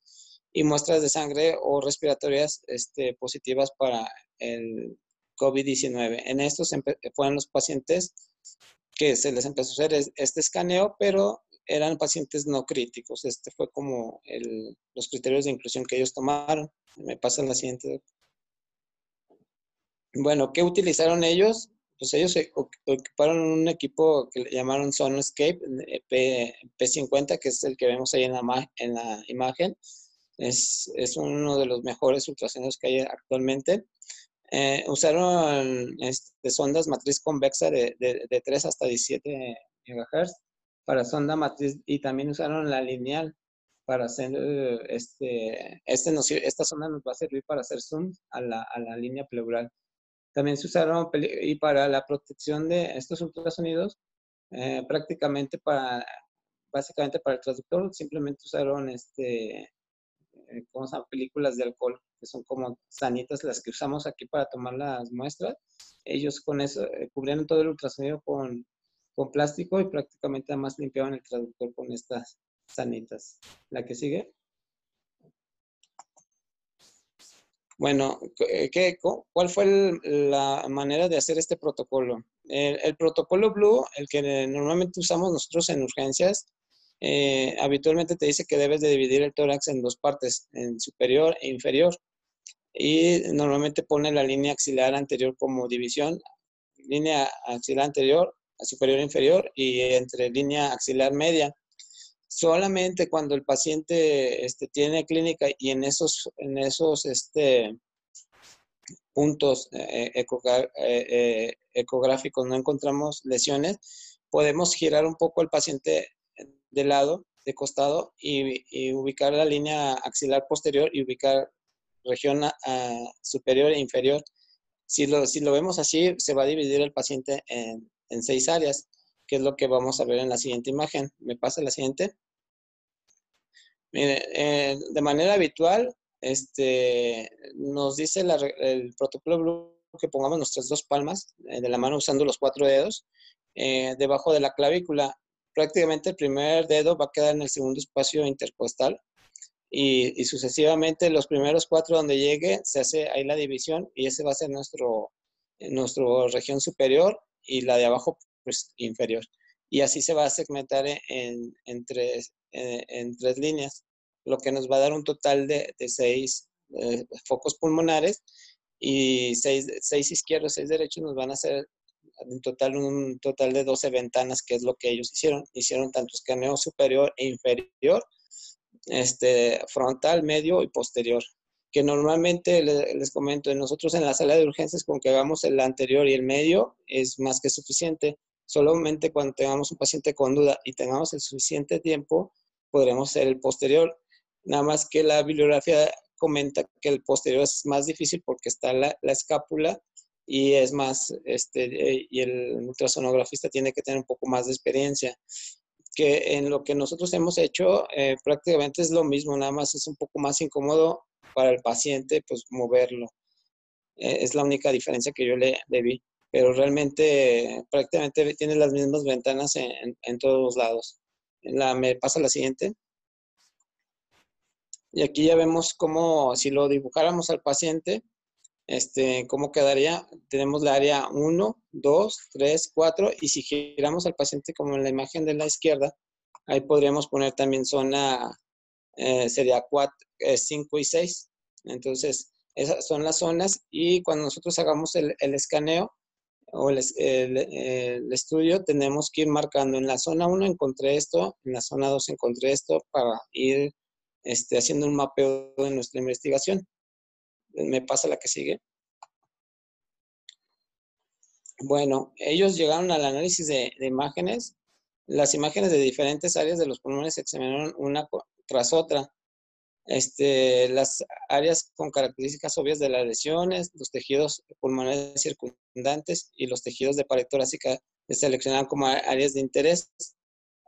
y muestras de sangre o respiratorias este, positivas para el COVID-19. En estos fueron los pacientes que se les empezó a hacer este escaneo, pero eran pacientes no críticos. Este fue como los criterios de inclusión que ellos tomaron. Me pasa la siguiente. Bueno, ¿qué utilizaron ellos? Pues ellos ocuparon un equipo que le llamaron Sonoscape P, P50, que es el que vemos ahí en la, en la imagen es, es uno de los mejores ultrasonidos que hay actualmente. Eh, usaron este, sondas matriz convexa de, de, 3 hasta 17 MHz para sonda matriz y también usaron la lineal para hacer este, este esta sonda nos va a servir para hacer zoom a la, a la línea pleural. También se usaron y para la protección de estos ultrasonidos, eh, prácticamente para, básicamente para el traductor, simplemente usaron este, eh, ¿cómo se Películas de alcohol, que son como sanitas las que usamos aquí para tomar las muestras. Ellos con eso eh, cubrieron todo el ultrasonido con, con plástico y prácticamente además limpiaban el traductor con estas sanitas. La que sigue. Bueno, eh, ¿qué, ¿cuál fue la manera de hacer este protocolo? El, protocolo Blue, el que normalmente usamos nosotros en urgencias, eh, habitualmente te dice que debes de dividir el tórax en dos partes, en superior e inferior. Y normalmente pone la línea axilar anterior como división, línea axilar anterior, superior e inferior y entre línea axilar media. Solamente cuando el paciente este, tiene clínica y en esos, en esos este, puntos eh, eh, ecográficos no encontramos lesiones, podemos girar un poco el paciente de lado, de costado, y, ubicar la línea axilar posterior y ubicar región superior e inferior. Si lo, si lo vemos así, se va a dividir el paciente en, seis áreas, que es lo que vamos a ver en la siguiente imagen. ¿Me pasa la siguiente? Mire, eh, de manera habitual, este, nos dice el protocolo que pongamos nuestras dos palmas eh, de la mano usando los cuatro dedos eh, debajo de la clavícula. Prácticamente el primer dedo va a quedar en el segundo espacio intercostal y, sucesivamente los primeros cuatro donde llegue se hace ahí la división y ese va a ser nuestro, nuestro región superior y la de abajo pues inferior. Y así se va a segmentar en, en, tres, en, tres líneas, lo que nos va a dar un total de, seis eh, focos pulmonares y seis, seis izquierdos, seis derechos nos van a hacer en total un total de 12 ventanas, que es lo que ellos hicieron. Hicieron tanto escaneo superior e inferior, este, frontal, medio y posterior. Que normalmente les, comento, nosotros en la sala de urgencias con que hagamos el anterior y el medio es más que suficiente. Solamente cuando tengamos un paciente con duda y tengamos el suficiente tiempo, podremos hacer el posterior. Nada más que la bibliografía comenta que el posterior es más difícil porque está la, la escápula y es más, este, eh, y el ultrasonografista tiene que tener un poco más de experiencia. Que en lo que nosotros hemos hecho eh, prácticamente es lo mismo, nada más es un poco más incómodo para el paciente, pues moverlo. Eh, es la única diferencia que yo le, vi, pero realmente prácticamente tiene las mismas ventanas en, en, todos los lados. La, ¿Me pasa la siguiente? Y aquí ya vemos cómo, si lo dibujáramos al paciente, este, ¿cómo quedaría? Tenemos la área 1, 2, 3, 4 y si giramos al paciente como en la imagen de la izquierda, ahí podríamos poner también zona, eh, sería 4, 5 eh, y 6. Entonces, esas son las zonas y cuando nosotros hagamos el, escaneo o el, el, estudio, tenemos que ir marcando en la zona 1 encontré esto, en la zona 2 encontré esto para ir este, haciendo un mapeo de nuestra investigación me pasa la que sigue. Bueno, ellos llegaron al análisis de, imágenes. Las imágenes de diferentes áreas de los pulmones se examinaron una tras otra. Este, las áreas con características obvias de las lesiones, los tejidos pulmonares circundantes y los tejidos de pared torácica se seleccionaron como áreas de interés.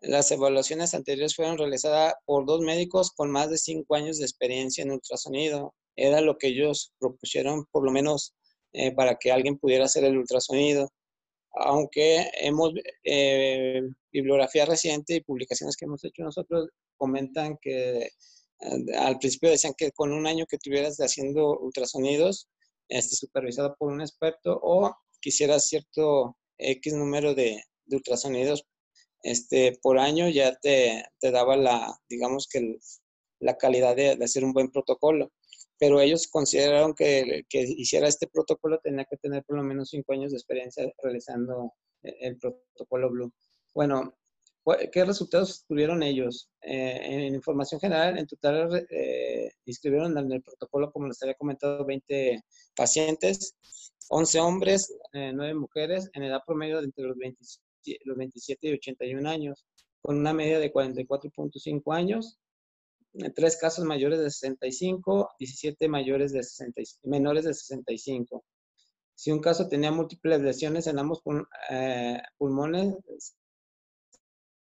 Las evaluaciones anteriores fueron realizadas por dos médicos con más de cinco años de experiencia en ultrasonido, era lo que ellos propusieron, por lo menos eh, para que alguien pudiera hacer el ultrasonido. Aunque hemos, eh, bibliografía reciente y publicaciones que hemos hecho nosotros comentan que eh, al principio decían que con un año que tuvieras haciendo ultrasonidos, este, supervisado por un experto, o quisieras cierto X número de, ultrasonidos este, por año, ya te, te daba la, digamos que la calidad de, de, hacer un buen protocolo pero ellos consideraron que, que hiciera este protocolo tenía que tener por lo menos cinco años de experiencia realizando el protocolo Blue. Bueno, ¿qué resultados tuvieron ellos? Eh, en información general, en total eh, inscribieron en el protocolo, como les había comentado, 20 pacientes, 11 hombres, 9 eh, mujeres, en edad promedio de entre los, los 27 y 81 años, con una media de 44.5 años tres casos mayores de 65, 17 mayores de 60, menores de 65. Si un caso tenía múltiples lesiones en ambos eh, pulmones,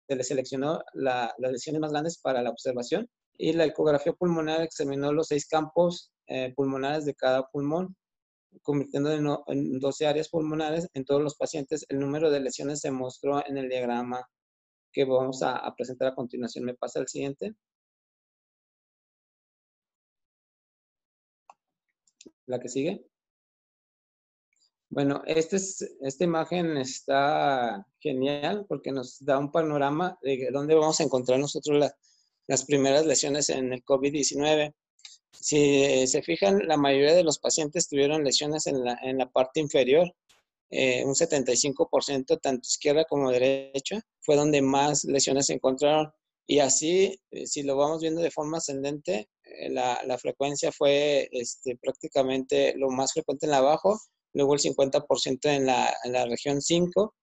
se le seleccionó las lesiones más grandes para la observación y la ecografía pulmonar examinó los seis campos eh, pulmonares de cada pulmón, convirtiendo en, 12 áreas pulmonares en todos los pacientes. El número de lesiones se mostró en el diagrama que vamos a, presentar a continuación. ¿Me pasa el siguiente? La que sigue. Bueno, este es, esta imagen está genial porque nos da un panorama de dónde vamos a encontrar nosotros las primeras lesiones en el COVID-19. Si se fijan, la mayoría de los pacientes tuvieron lesiones en la, en la parte inferior, eh, un 75%, tanto izquierda como derecha, fue donde más lesiones se encontraron. Y así, eh, si lo vamos viendo de forma ascendente, eh, la, la, frecuencia fue este, prácticamente lo más frecuente en la abajo, luego el 50% en la, en la región 5,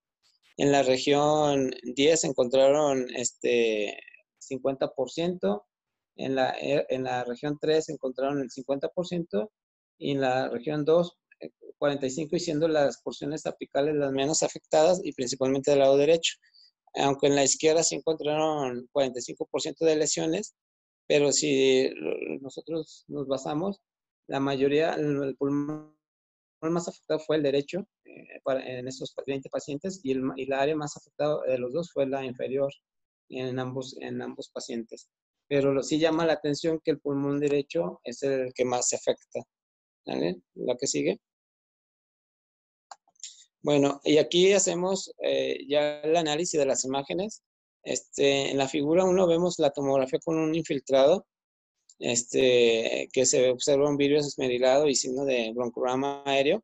en la región 10 encontraron este 50%, en la, eh, en la región 3 encontraron el 50% y en la región 2 45 y siendo las porciones apicales las menos afectadas y principalmente del lado derecho. Aunque en la izquierda se encontraron 45% de lesiones, pero si nosotros nos basamos, la mayoría, el pulmón más afectado fue el derecho en estos 20 pacientes y, el, y la área más afectada de los dos fue la inferior en ambos, en ambos pacientes. Pero sí llama la atención que el pulmón derecho es el que más se afecta. ¿Vale? La que sigue. Bueno, y aquí hacemos eh, ya el análisis de las imágenes. Este, en la figura 1 vemos la tomografía con un infiltrado, este, que se observa un virus esmerilado y signo de broncograma aéreo.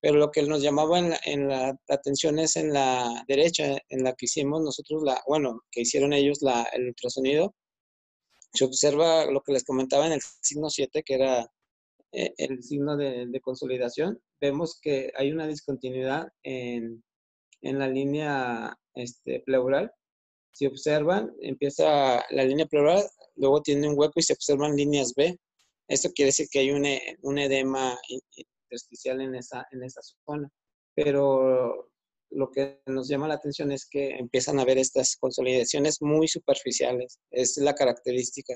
Pero lo que nos llamaba en la, atención es en la derecha, en la que hicimos nosotros, la, bueno, que hicieron ellos la, el ultrasonido. Se observa lo que les comentaba en el signo 7, que era eh, el signo de, consolidación, vemos que hay una discontinuidad en, en la línea este, pleural. Si observan, empieza la línea pleural, luego tiene un hueco y se observan líneas B. Esto quiere decir que hay un, un edema intersticial en esa, en esa zona. Pero lo que nos llama la atención es que empiezan a ver estas consolidaciones muy superficiales. Es la característica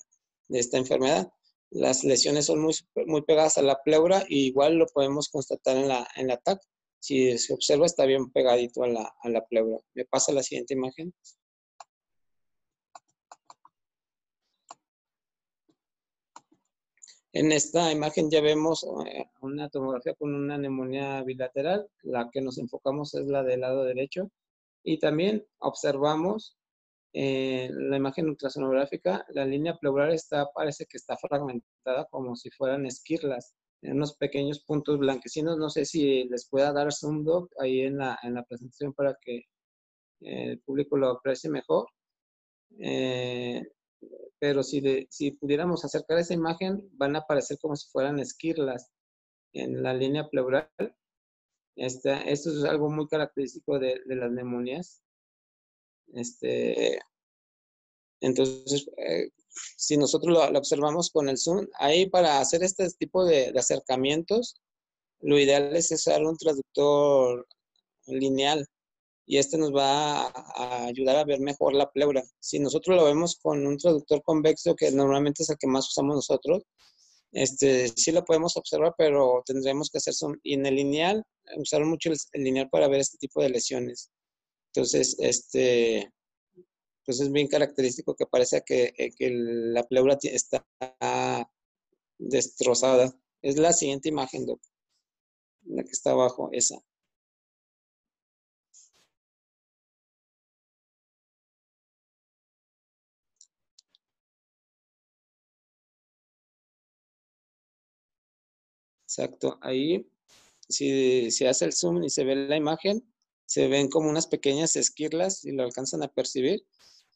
de esta enfermedad. Las lesiones son muy, muy pegadas a la pleura y igual lo podemos constatar en la, en la TAC. Si se observa, está bien pegadito a la, a la pleura. Me pasa la siguiente imagen. En esta imagen ya vemos eh, una tomografía con una neumonía bilateral. La que nos enfocamos es la del lado derecho. Y también observamos en la imagen ultrasonográfica, la línea pleural está, parece que está fragmentada como si fueran esquirlas, en unos pequeños puntos blanquecinos. No sé si les pueda dar zoom doc ahí en la, en la presentación para que el público lo aprecie mejor. Eh, pero si, si pudiéramos acercar esa imagen, van a aparecer como si fueran esquirlas en la línea pleural. Este, esto es algo muy característico de, de las neumonías. Este, entonces, eh, si nosotros lo, observamos con el zoom, ahí para hacer este tipo de, acercamientos, lo ideal es usar un traductor lineal y este nos va a, ayudar a ver mejor la pleura. Si nosotros lo vemos con un traductor convexo, que normalmente es el que más usamos nosotros, este, sí lo podemos observar, pero tendremos que hacer. Y en el lineal, usar mucho el lineal para ver este tipo de lesiones. Entonces, este, pues es bien característico que parece que, eh, que la pleura está destrozada. Es la siguiente imagen, La que está abajo, esa. Exacto. Ahí, si se hace el zoom y se ve la imagen, se ven como unas pequeñas esquirlas y lo alcanzan a percibir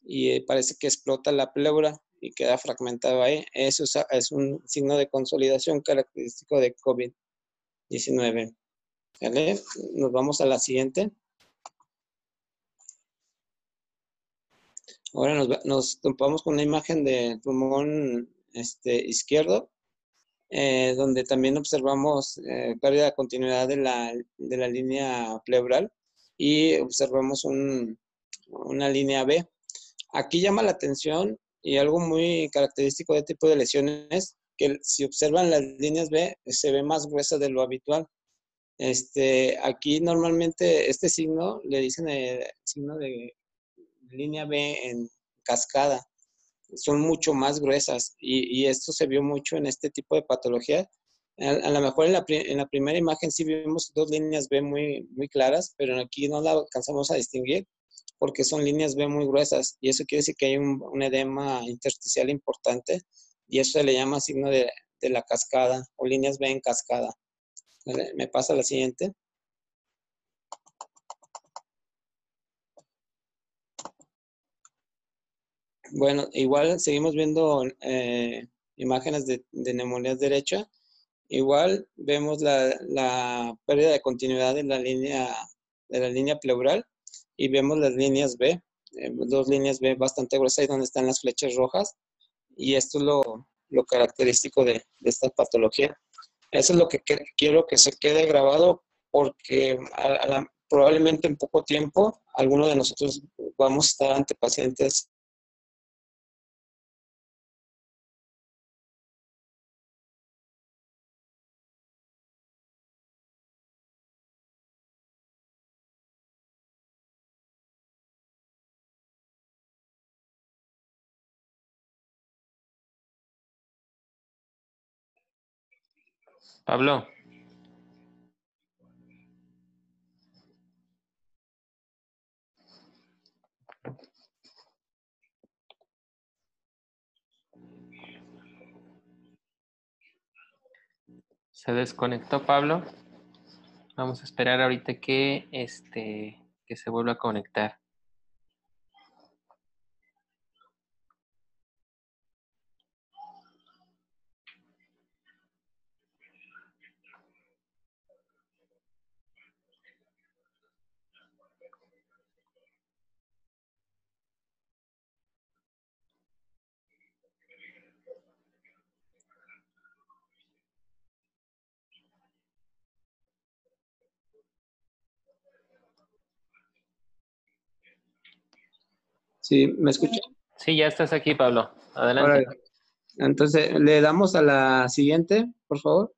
y eh, parece que explota la pleura y queda fragmentado ahí. Eso es, un signo de consolidación característico de COVID-19. Nos vamos a la siguiente. Ahora nos, nos topamos con una imagen del pulmón este, izquierdo, eh, donde también observamos eh, pérdida de continuidad de la, de la línea pleural y observamos una línea B. Aquí llama la atención y algo muy característico de este tipo de lesiones, que si observan las líneas B, se ve más gruesa de lo habitual. Este, aquí normalmente este signo le dicen el signo de línea B en cascada. Son mucho más gruesas y, y esto se vio mucho en este tipo de patología a, lo mejor en la, en la, primera imagen sí vimos dos líneas B muy, muy claras, pero aquí no la alcanzamos a distinguir porque son líneas B muy gruesas y eso quiere decir que hay un, un edema intersticial importante y eso se le llama signo de, de la cascada o líneas B en cascada. Me pasa la siguiente. Bueno, igual seguimos viendo eh, imágenes de, de neumonía derecha Igual vemos la, pérdida de continuidad de la línea, de la línea pleural y vemos las líneas B, eh, dos líneas B bastante gruesas donde están las flechas rojas y esto es lo, característico de, esta patología. Eso es lo que quiero que se quede grabado porque probablemente en poco tiempo algunos de nosotros vamos a estar ante pacientes Pablo. Se desconectó Pablo. Vamos a esperar ahorita que, este, que se vuelva a conectar. Sí, ¿me escuchan? Sí, ya estás aquí, Pablo. Adelante. Entonces, le damos a la siguiente, por favor.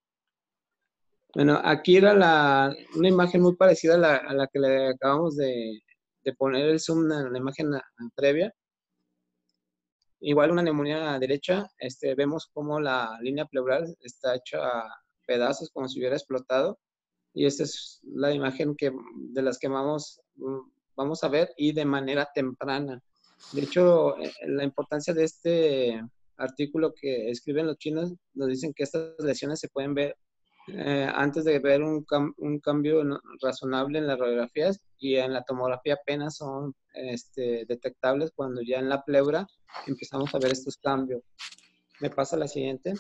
Bueno, aquí era la, una imagen muy parecida a la, que le acabamos de, poner el zoom en la imagen previa. Igual una neumonía a la derecha, este, vemos como la línea pleural está hecha a pedazos, como si hubiera explotado. Y esta es la imagen que, de las que vamos, vamos a ver y de manera temprana. De hecho, eh, la importancia de este artículo que escriben los chinos nos dicen que estas lesiones se pueden ver eh, antes de ver un, cambio razonable en las radiografías y en la tomografía apenas son este, detectables cuando ya en la pleura empezamos a ver estos cambios. ¿Me pasa la siguiente?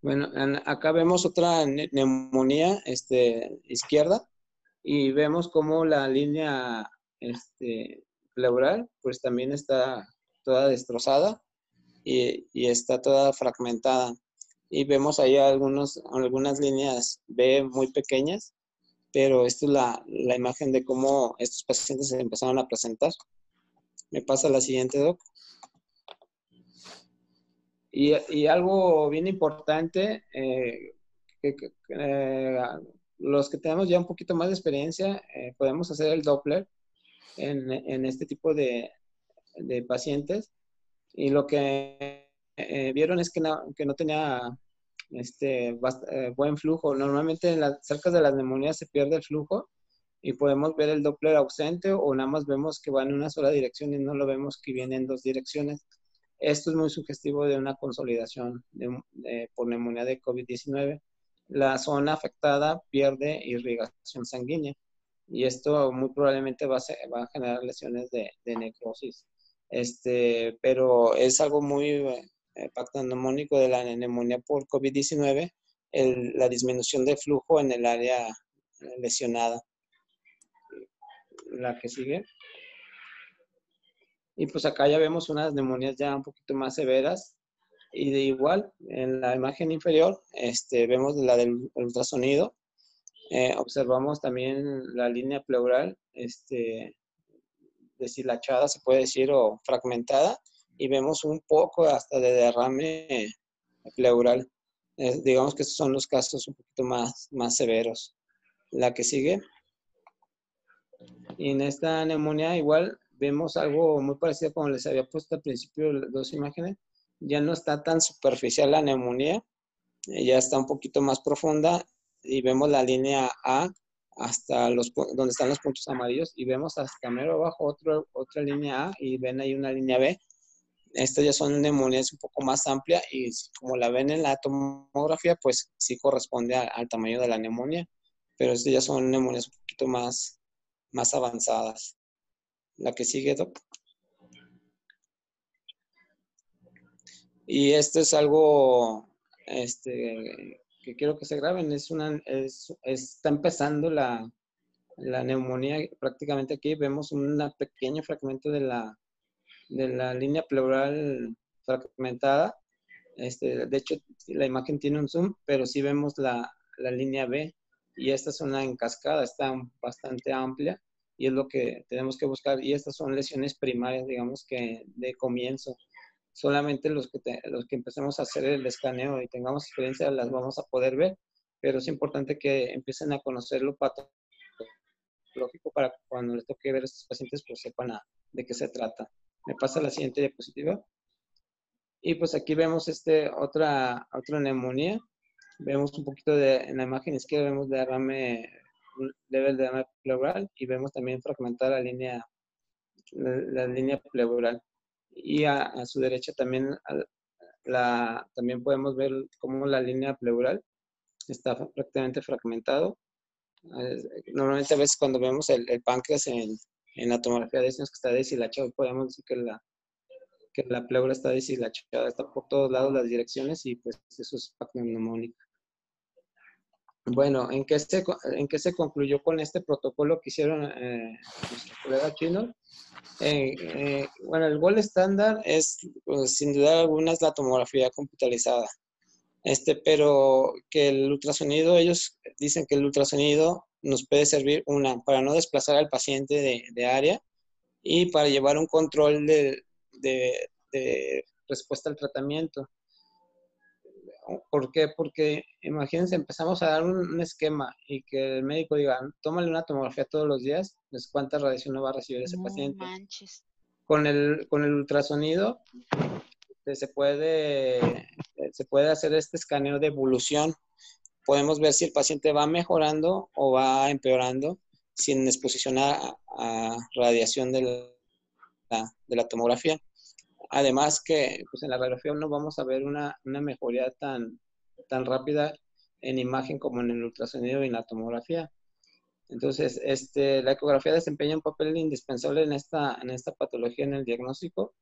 Bueno, acá vemos otra neumonía este, izquierda y vemos como la línea este, pleural, pues también está toda destrozada y, está toda fragmentada. Y vemos ahí algunos, algunas líneas B muy pequeñas, pero esta es la, la imagen de cómo estos pacientes se empezaron a presentar. Me pasa la siguiente, Doc. Y, y algo bien importante, eh, que, eh, los que tenemos ya un poquito más de experiencia, eh, podemos hacer el Doppler en, este tipo de, pacientes y lo que eh, vieron es que no, que no tenía este, eh, buen flujo. Normalmente en las, cerca de las neumonías se pierde el flujo y podemos ver el Doppler ausente o nada más vemos que va en una sola dirección y no lo vemos que viene en dos direcciones. Esto es muy sugestivo de una consolidación por neumonía de COVID-19. La zona afectada pierde irrigación sanguínea y esto muy probablemente va a, generar lesiones de, necrosis. Este, pero es algo muy eh, de la neumonía por COVID-19, la disminución de flujo en el área lesionada. La que sigue. Y pues acá ya vemos unas neumonías ya un poquito más severas. Y de igual, en la imagen inferior, este, vemos la del ultrasonido, eh, observamos también la línea pleural este, deshilachada, se puede decir, o fragmentada, y vemos un poco hasta de derrame pleural. Eh, digamos que estos son los casos un poquito más, más severos. La que sigue. Y en esta neumonía igual vemos algo muy parecido como les había puesto al principio dos imágenes. Ya no está tan superficial la neumonía, ya está un poquito más profunda y vemos la línea A hasta los donde están los puntos amarillos y vemos hasta mero abajo otro, otra línea A y ven ahí una línea B. Estas ya son neumonías un poco más amplia y como la ven en la tomografía, pues sí corresponde al tamaño de la neumonía, pero estas ya son neumonías un poquito más, más avanzadas. La que sigue, Doc. Y esto es algo este, que quiero que se graben. Es una, está empezando la, la, neumonía prácticamente aquí. Vemos un pequeño fragmento de la, de la línea pleural fragmentada. Este, de hecho, la imagen tiene un zoom, pero sí vemos la, la línea B. Y esta es una encascada, está bastante amplia y es lo que tenemos que buscar. Y estas son lesiones primarias, digamos que de comienzo solamente los que, los que empecemos a hacer el escaneo y tengamos experiencia las vamos a poder ver, pero es importante que empiecen a conocer lo patológico para cuando les toque ver a estos pacientes, pues sepan de qué se trata. Me pasa la siguiente diapositiva. Y pues aquí vemos este, otra, otra neumonía. Vemos un poquito de, en la imagen izquierda vemos derrame, level de derrame pleural y vemos también fragmentar la línea, la, línea pleural. Y a, su derecha también, la, también podemos ver cómo la línea pleural está prácticamente fragmentado. Normalmente a veces cuando vemos el, el páncreas en, en la tomografía decimos que está deshilachado, podemos decir que la, que la pleura está deshilachada, está por todos lados las direcciones y pues eso es pneumónica. Bueno, ¿en qué, se, ¿en qué se concluyó con este protocolo que hicieron eh, nuestro colega chino? Eh, eh, bueno, el gol estándar es, pues, sin duda alguna, es la tomografía computarizada. Este, pero que el ultrasonido, ellos dicen que el ultrasonido nos puede servir, una, para no desplazar al paciente de, área y para llevar un control de, respuesta al tratamiento. ¿Por qué? Porque imagínense, empezamos a dar un, esquema y que el médico diga, tómale una tomografía todos los días, pues cuánta radiación no va a recibir ese paciente. Con el, con el ultrasonido este, se puede, se puede hacer este escaneo de evolución podemos ver si el paciente va mejorando o va empeorando sin exposición a, radiación de la, tomografía. Además que pues en la radiografía no vamos a ver una, mejoría tan, tan rápida en imagen como en el ultrasonido y en la tomografía. Entonces, este, la ecografía desempeña un papel indispensable en esta, en esta patología en el diagnóstico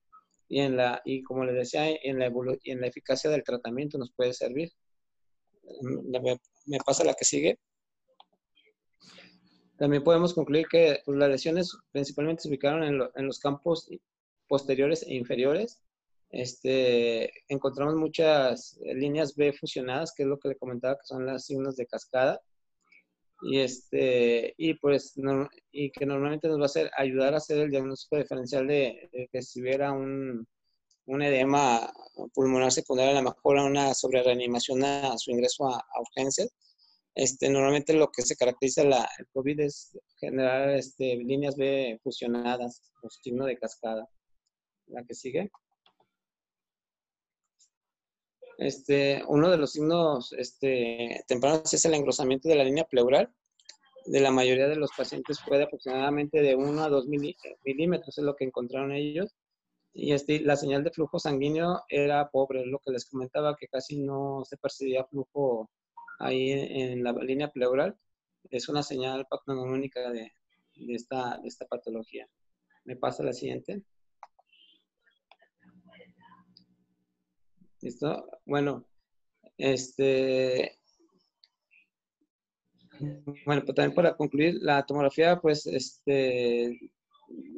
y, en la, y como les decía, en la, en la eficacia del tratamiento nos puede servir me pasa la que sigue. También podemos concluir que pues, las lesiones principalmente se ubicaron en, los campos posteriores e inferiores. Este, encontramos muchas líneas B fusionadas, que es lo que le comentaba, que son las signos de cascada. Y, este, y, pues, y que normalmente nos va a hacer, ayudar a hacer el diagnóstico diferencial de, de que si hubiera un, un edema pulmonar secundario, a lo mejor a una sobrereanimación a su ingreso a, urgencias. Este, normalmente lo que se caracteriza la, el COVID es generar este, líneas B fusionadas, o signo de cascada. La que sigue. Este, uno de los signos este, tempranos es el engrosamiento de la línea pleural. De la mayoría de los pacientes puede aproximadamente de 1 a 2 milímetros, es lo que encontraron ellos y este, la señal de flujo sanguíneo era pobre, lo que les comentaba, que casi no se percibía flujo ahí en, la línea pleural. Es una señal pneumónica de, de, esta, de esta patología. ¿Me pasa la siguiente? ¿Listo? Bueno, este... Bueno, pues también para concluir, la tomografía, pues, este,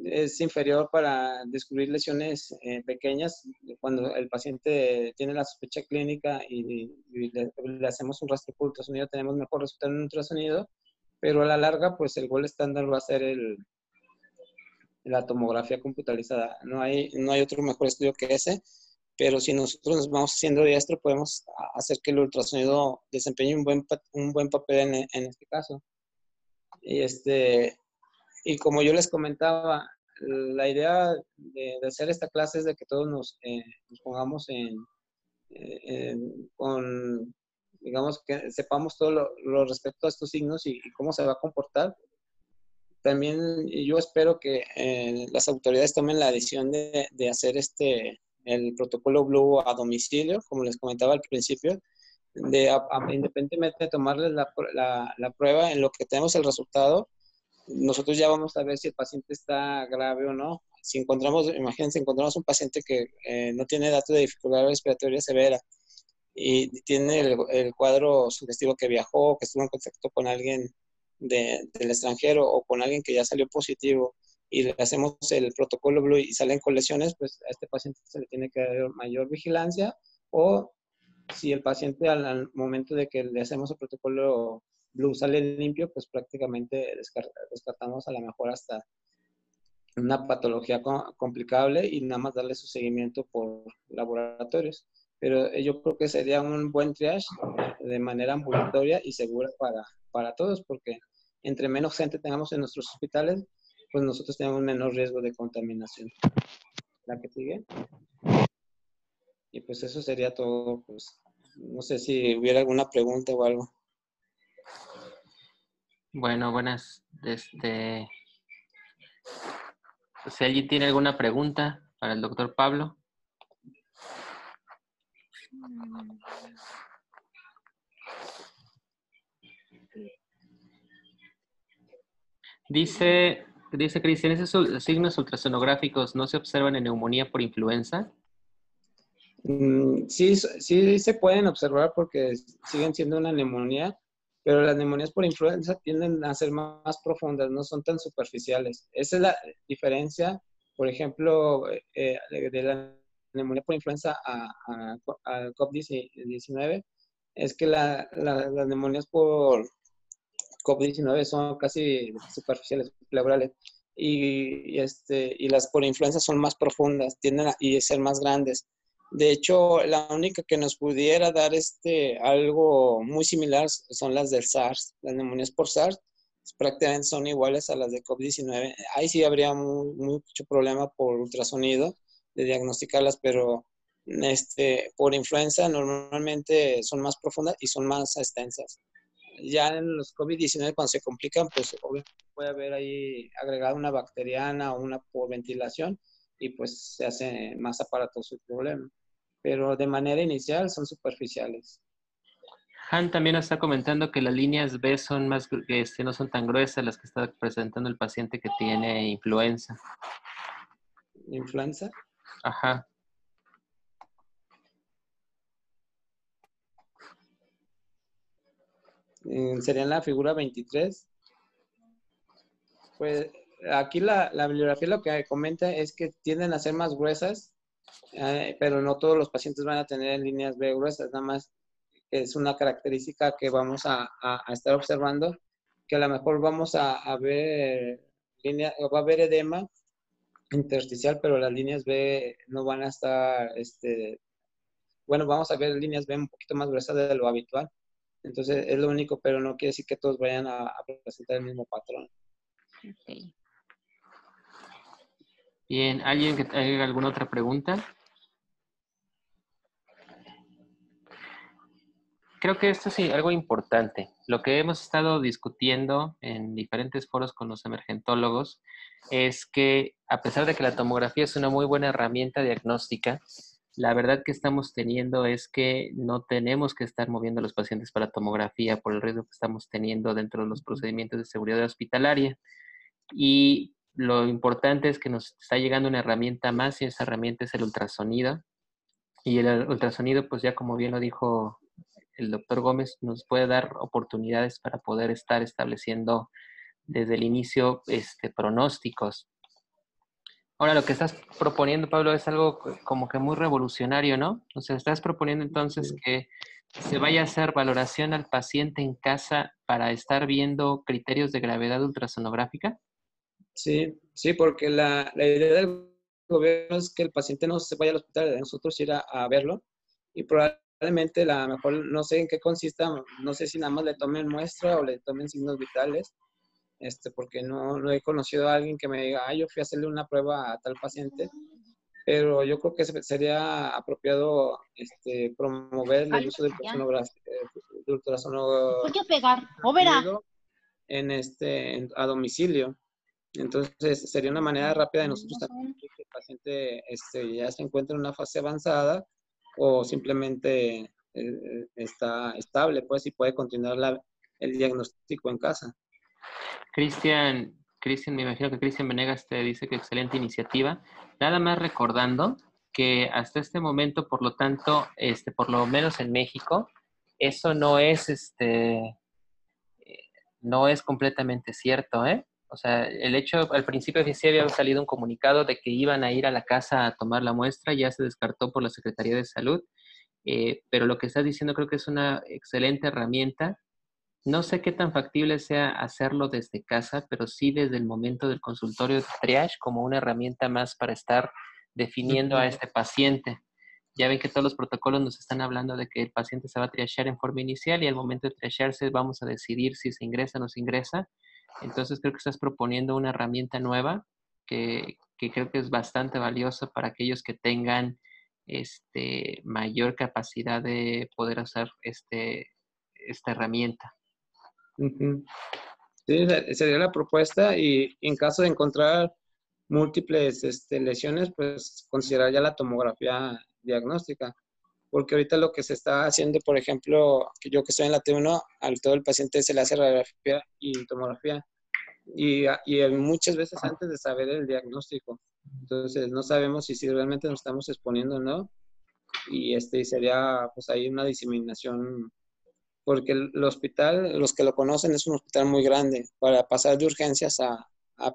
es inferior para descubrir lesiones eh, pequeñas cuando el paciente tiene la sospecha clínica y, le, hacemos un rastro por ultrasonido, tenemos mejor resultado en ultrasonido, pero a la larga, pues el gol estándar va a ser el, la tomografía computarizada. No hay, no hay otro mejor estudio que ese, pero si nosotros nos vamos haciendo diestro, podemos hacer que el ultrasonido desempeñe un buen, un buen papel en, en este caso. Y este, y como yo les comentaba, la idea de, hacer esta clase es de que todos nos, eh, pongamos en, con, digamos, que sepamos todo lo, respecto a estos signos y, cómo se va a comportar. También yo espero que eh, las autoridades tomen la decisión de, de, hacer este, el protocolo Blue a domicilio, como les comentaba al principio, de independientemente de tomarles la, la, la prueba en lo que tenemos el resultado, nosotros ya vamos a ver si el paciente está grave o no. Si encontramos, imagínense, encontramos un paciente que eh, no tiene datos de dificultad respiratoria severa y tiene el, cuadro sugestivo que viajó, que estuvo en contacto con alguien del extranjero o con alguien que ya salió positivo y le hacemos el protocolo Blue y salen con lesiones, pues a este paciente se le tiene que dar mayor vigilancia o si el paciente al momento de que le hacemos el protocolo Blue sale limpio, pues prácticamente descartamos a lo mejor hasta una patología complicable y nada más darle su seguimiento por laboratorios. Pero eh, yo creo que sería un buen triage de manera ambulatoria y segura para, para todos, porque entre menos gente tengamos en nuestros hospitales, pues nosotros tenemos menor riesgo de contaminación. La que sigue. Y pues eso sería todo. Pues, no sé si hubiera alguna pregunta o algo. Bueno, buenas. Este, si alguien tiene alguna pregunta para el doctor Pablo. Dice, dice Cristian, ¿esos signos ultrasonográficos no se observan en neumonía por influenza? Mm, sí, sí se pueden observar porque siguen siendo una neumonía, pero las neumonías por influenza tienden a ser más, profundas, no son tan superficiales. Esa es la diferencia, por ejemplo, eh, de la neumonía por influenza a, a, COVID-19, es que las neumonías por COVID-19 son casi superficiales, pleurales. Y, este, y las por influenza son más profundas, tienden a y ser más grandes. De hecho, la única que nos pudiera dar este, algo muy similar son las del SARS. Las neumonías por SARS prácticamente son iguales a las de COVID-19. Ahí sí habría mucho problema por ultrasonido de diagnosticarlas, pero este, por influenza normalmente son más profundas y son más extensas ya en los COVID-19 cuando se complican, pues puede haber ahí agregado una bacteriana o una por ventilación y pues se hace más aparatoso el problema. Pero de manera inicial son superficiales. Han también está comentando que las líneas B son más, este, no son tan gruesas las que está presentando el paciente que tiene influenza. ¿Influenza? Ajá. Sería en la figura 23. Pues aquí la, bibliografía lo que comenta es que tienden a ser más gruesas, eh, pero no todos los pacientes van a tener líneas B gruesas, nada más es una característica que vamos a, estar observando, que a lo mejor vamos a, ver línea, va a haber edema intersticial, pero las líneas B no van a estar, este, bueno, vamos a ver líneas B un poquito más gruesas de lo habitual. Entonces es lo único, pero no quiere decir que todos vayan a, presentar el mismo patrón. Bien, ¿alguien que tenga alguna otra pregunta? Creo que esto sí, algo importante. Lo que hemos estado discutiendo en diferentes foros con los emergentólogos es que a pesar de que la tomografía es una muy buena herramienta diagnóstica, la verdad que estamos teniendo es que no tenemos que estar moviendo a los pacientes para tomografía por el riesgo que estamos teniendo dentro de los procedimientos de seguridad hospitalaria. Y lo importante es que nos está llegando una herramienta más y esa herramienta es el ultrasonido. Y el ultrasonido, pues ya como bien lo dijo el doctor Gómez, nos puede dar oportunidades para poder estar estableciendo desde el inicio este, pronósticos Ahora, lo que estás proponiendo, Pablo, es algo como que muy revolucionario, ¿no? O sea, estás proponiendo entonces que se vaya a hacer valoración al paciente en casa para estar viendo criterios de gravedad ultrasonográfica. Sí, sí, porque la, idea del gobierno es que el paciente no se vaya al hospital, de nosotros ir a, verlo y probablemente la mejor, no sé en qué consista, no sé si nada más le tomen muestra o le tomen signos vitales este, porque no, no he conocido a alguien que me diga, ah, yo fui a hacerle una prueba a tal paciente, pero yo creo que sería apropiado este, promover el uso del ultrasonografía pegar? en este a domicilio. Entonces sería una manera rápida de nosotros también que el paciente este, ya se encuentre en una fase avanzada o simplemente eh, eh, está estable, pues y puede continuar la, el diagnóstico en casa. Cristian, Cristian, me imagino que Cristian Venegas te dice que excelente iniciativa. Nada más recordando que hasta este momento, por lo tanto, este, por lo menos en México, eso no es, este, no es completamente cierto, ¿eh? O sea, el hecho, al principio sí había salido un comunicado de que iban a ir a la casa a tomar la muestra, ya se descartó por la Secretaría de Salud, eh, pero lo que estás diciendo creo que es una excelente herramienta no sé qué tan factible sea hacerlo desde casa, pero sí desde el momento del consultorio de triage como una herramienta más para estar definiendo a este paciente. Ya ven que todos los protocolos nos están hablando de que el paciente se va a triagear en forma inicial y al momento de triagearse vamos a decidir si se ingresa o no se ingresa. Entonces creo que estás proponiendo una herramienta nueva que, que creo que es bastante valiosa para aquellos que tengan este, mayor capacidad de poder usar este, esta herramienta. Sí, sería la propuesta y en caso de encontrar múltiples este, lesiones, pues considerar ya la tomografía diagnóstica. Porque ahorita lo que se está haciendo, por ejemplo, que yo que estoy en la T1, al todo el paciente se le hace radiografía y tomografía. Y, y muchas veces antes de saber el diagnóstico. Entonces, no sabemos si, si realmente nos estamos exponiendo o no. Y este sería, pues, ahí una diseminación porque el, hospital, los que lo conocen, es un hospital muy grande. Para pasar de urgencias a,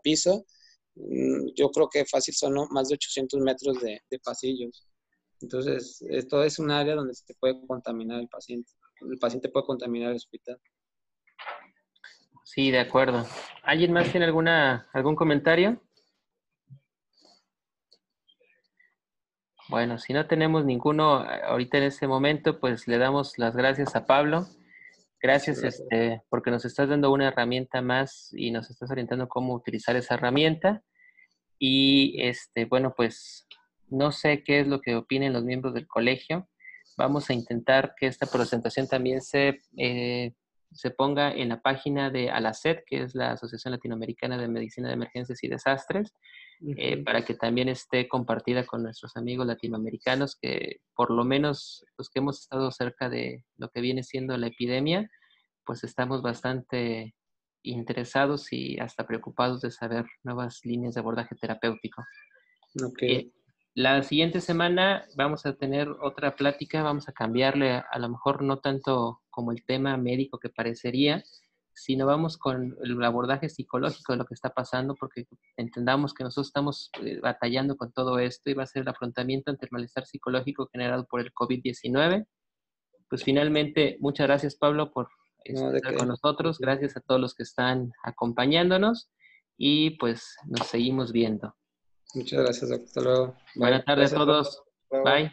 piso, mm, yo creo que fácil son más de 800 metros de, de pasillos. Entonces, esto es un área donde se puede contaminar el paciente. El paciente puede contaminar el hospital. Sí, de acuerdo. ¿Alguien más tiene alguna, algún comentario? Bueno, si no tenemos ninguno ahorita en este momento, pues le damos las gracias a Pablo Gracias, este, porque nos estás dando una herramienta más y nos estás orientando cómo utilizar esa herramienta. Y este, bueno, pues no sé qué es lo que opinen los miembros del colegio. Vamos a intentar que esta presentación también se, eh, se ponga en la página de ALACET, que es la Asociación Latinoamericana de Medicina de Emergencias y Desastres, eh, para que también esté compartida con nuestros amigos latinoamericanos que por lo menos los que hemos estado cerca de lo que viene siendo la epidemia, pues estamos bastante interesados y hasta preocupados de saber nuevas líneas de abordaje terapéutico. Okay. Eh, la siguiente semana vamos a tener otra plática, vamos a cambiarle a lo mejor no tanto como el tema médico que parecería, sino vamos con el abordaje psicológico de lo que está pasando, porque entendamos que nosotros estamos eh, batallando con todo esto y va a ser el afrontamiento ante el malestar psicológico generado por el COVID-19. Pues finalmente, muchas gracias Pablo por estar con nosotros, gracias a todos los que están acompañándonos y pues nos seguimos viendo. Muchas gracias. Hasta luego. Buenas tardes a todos. Bye.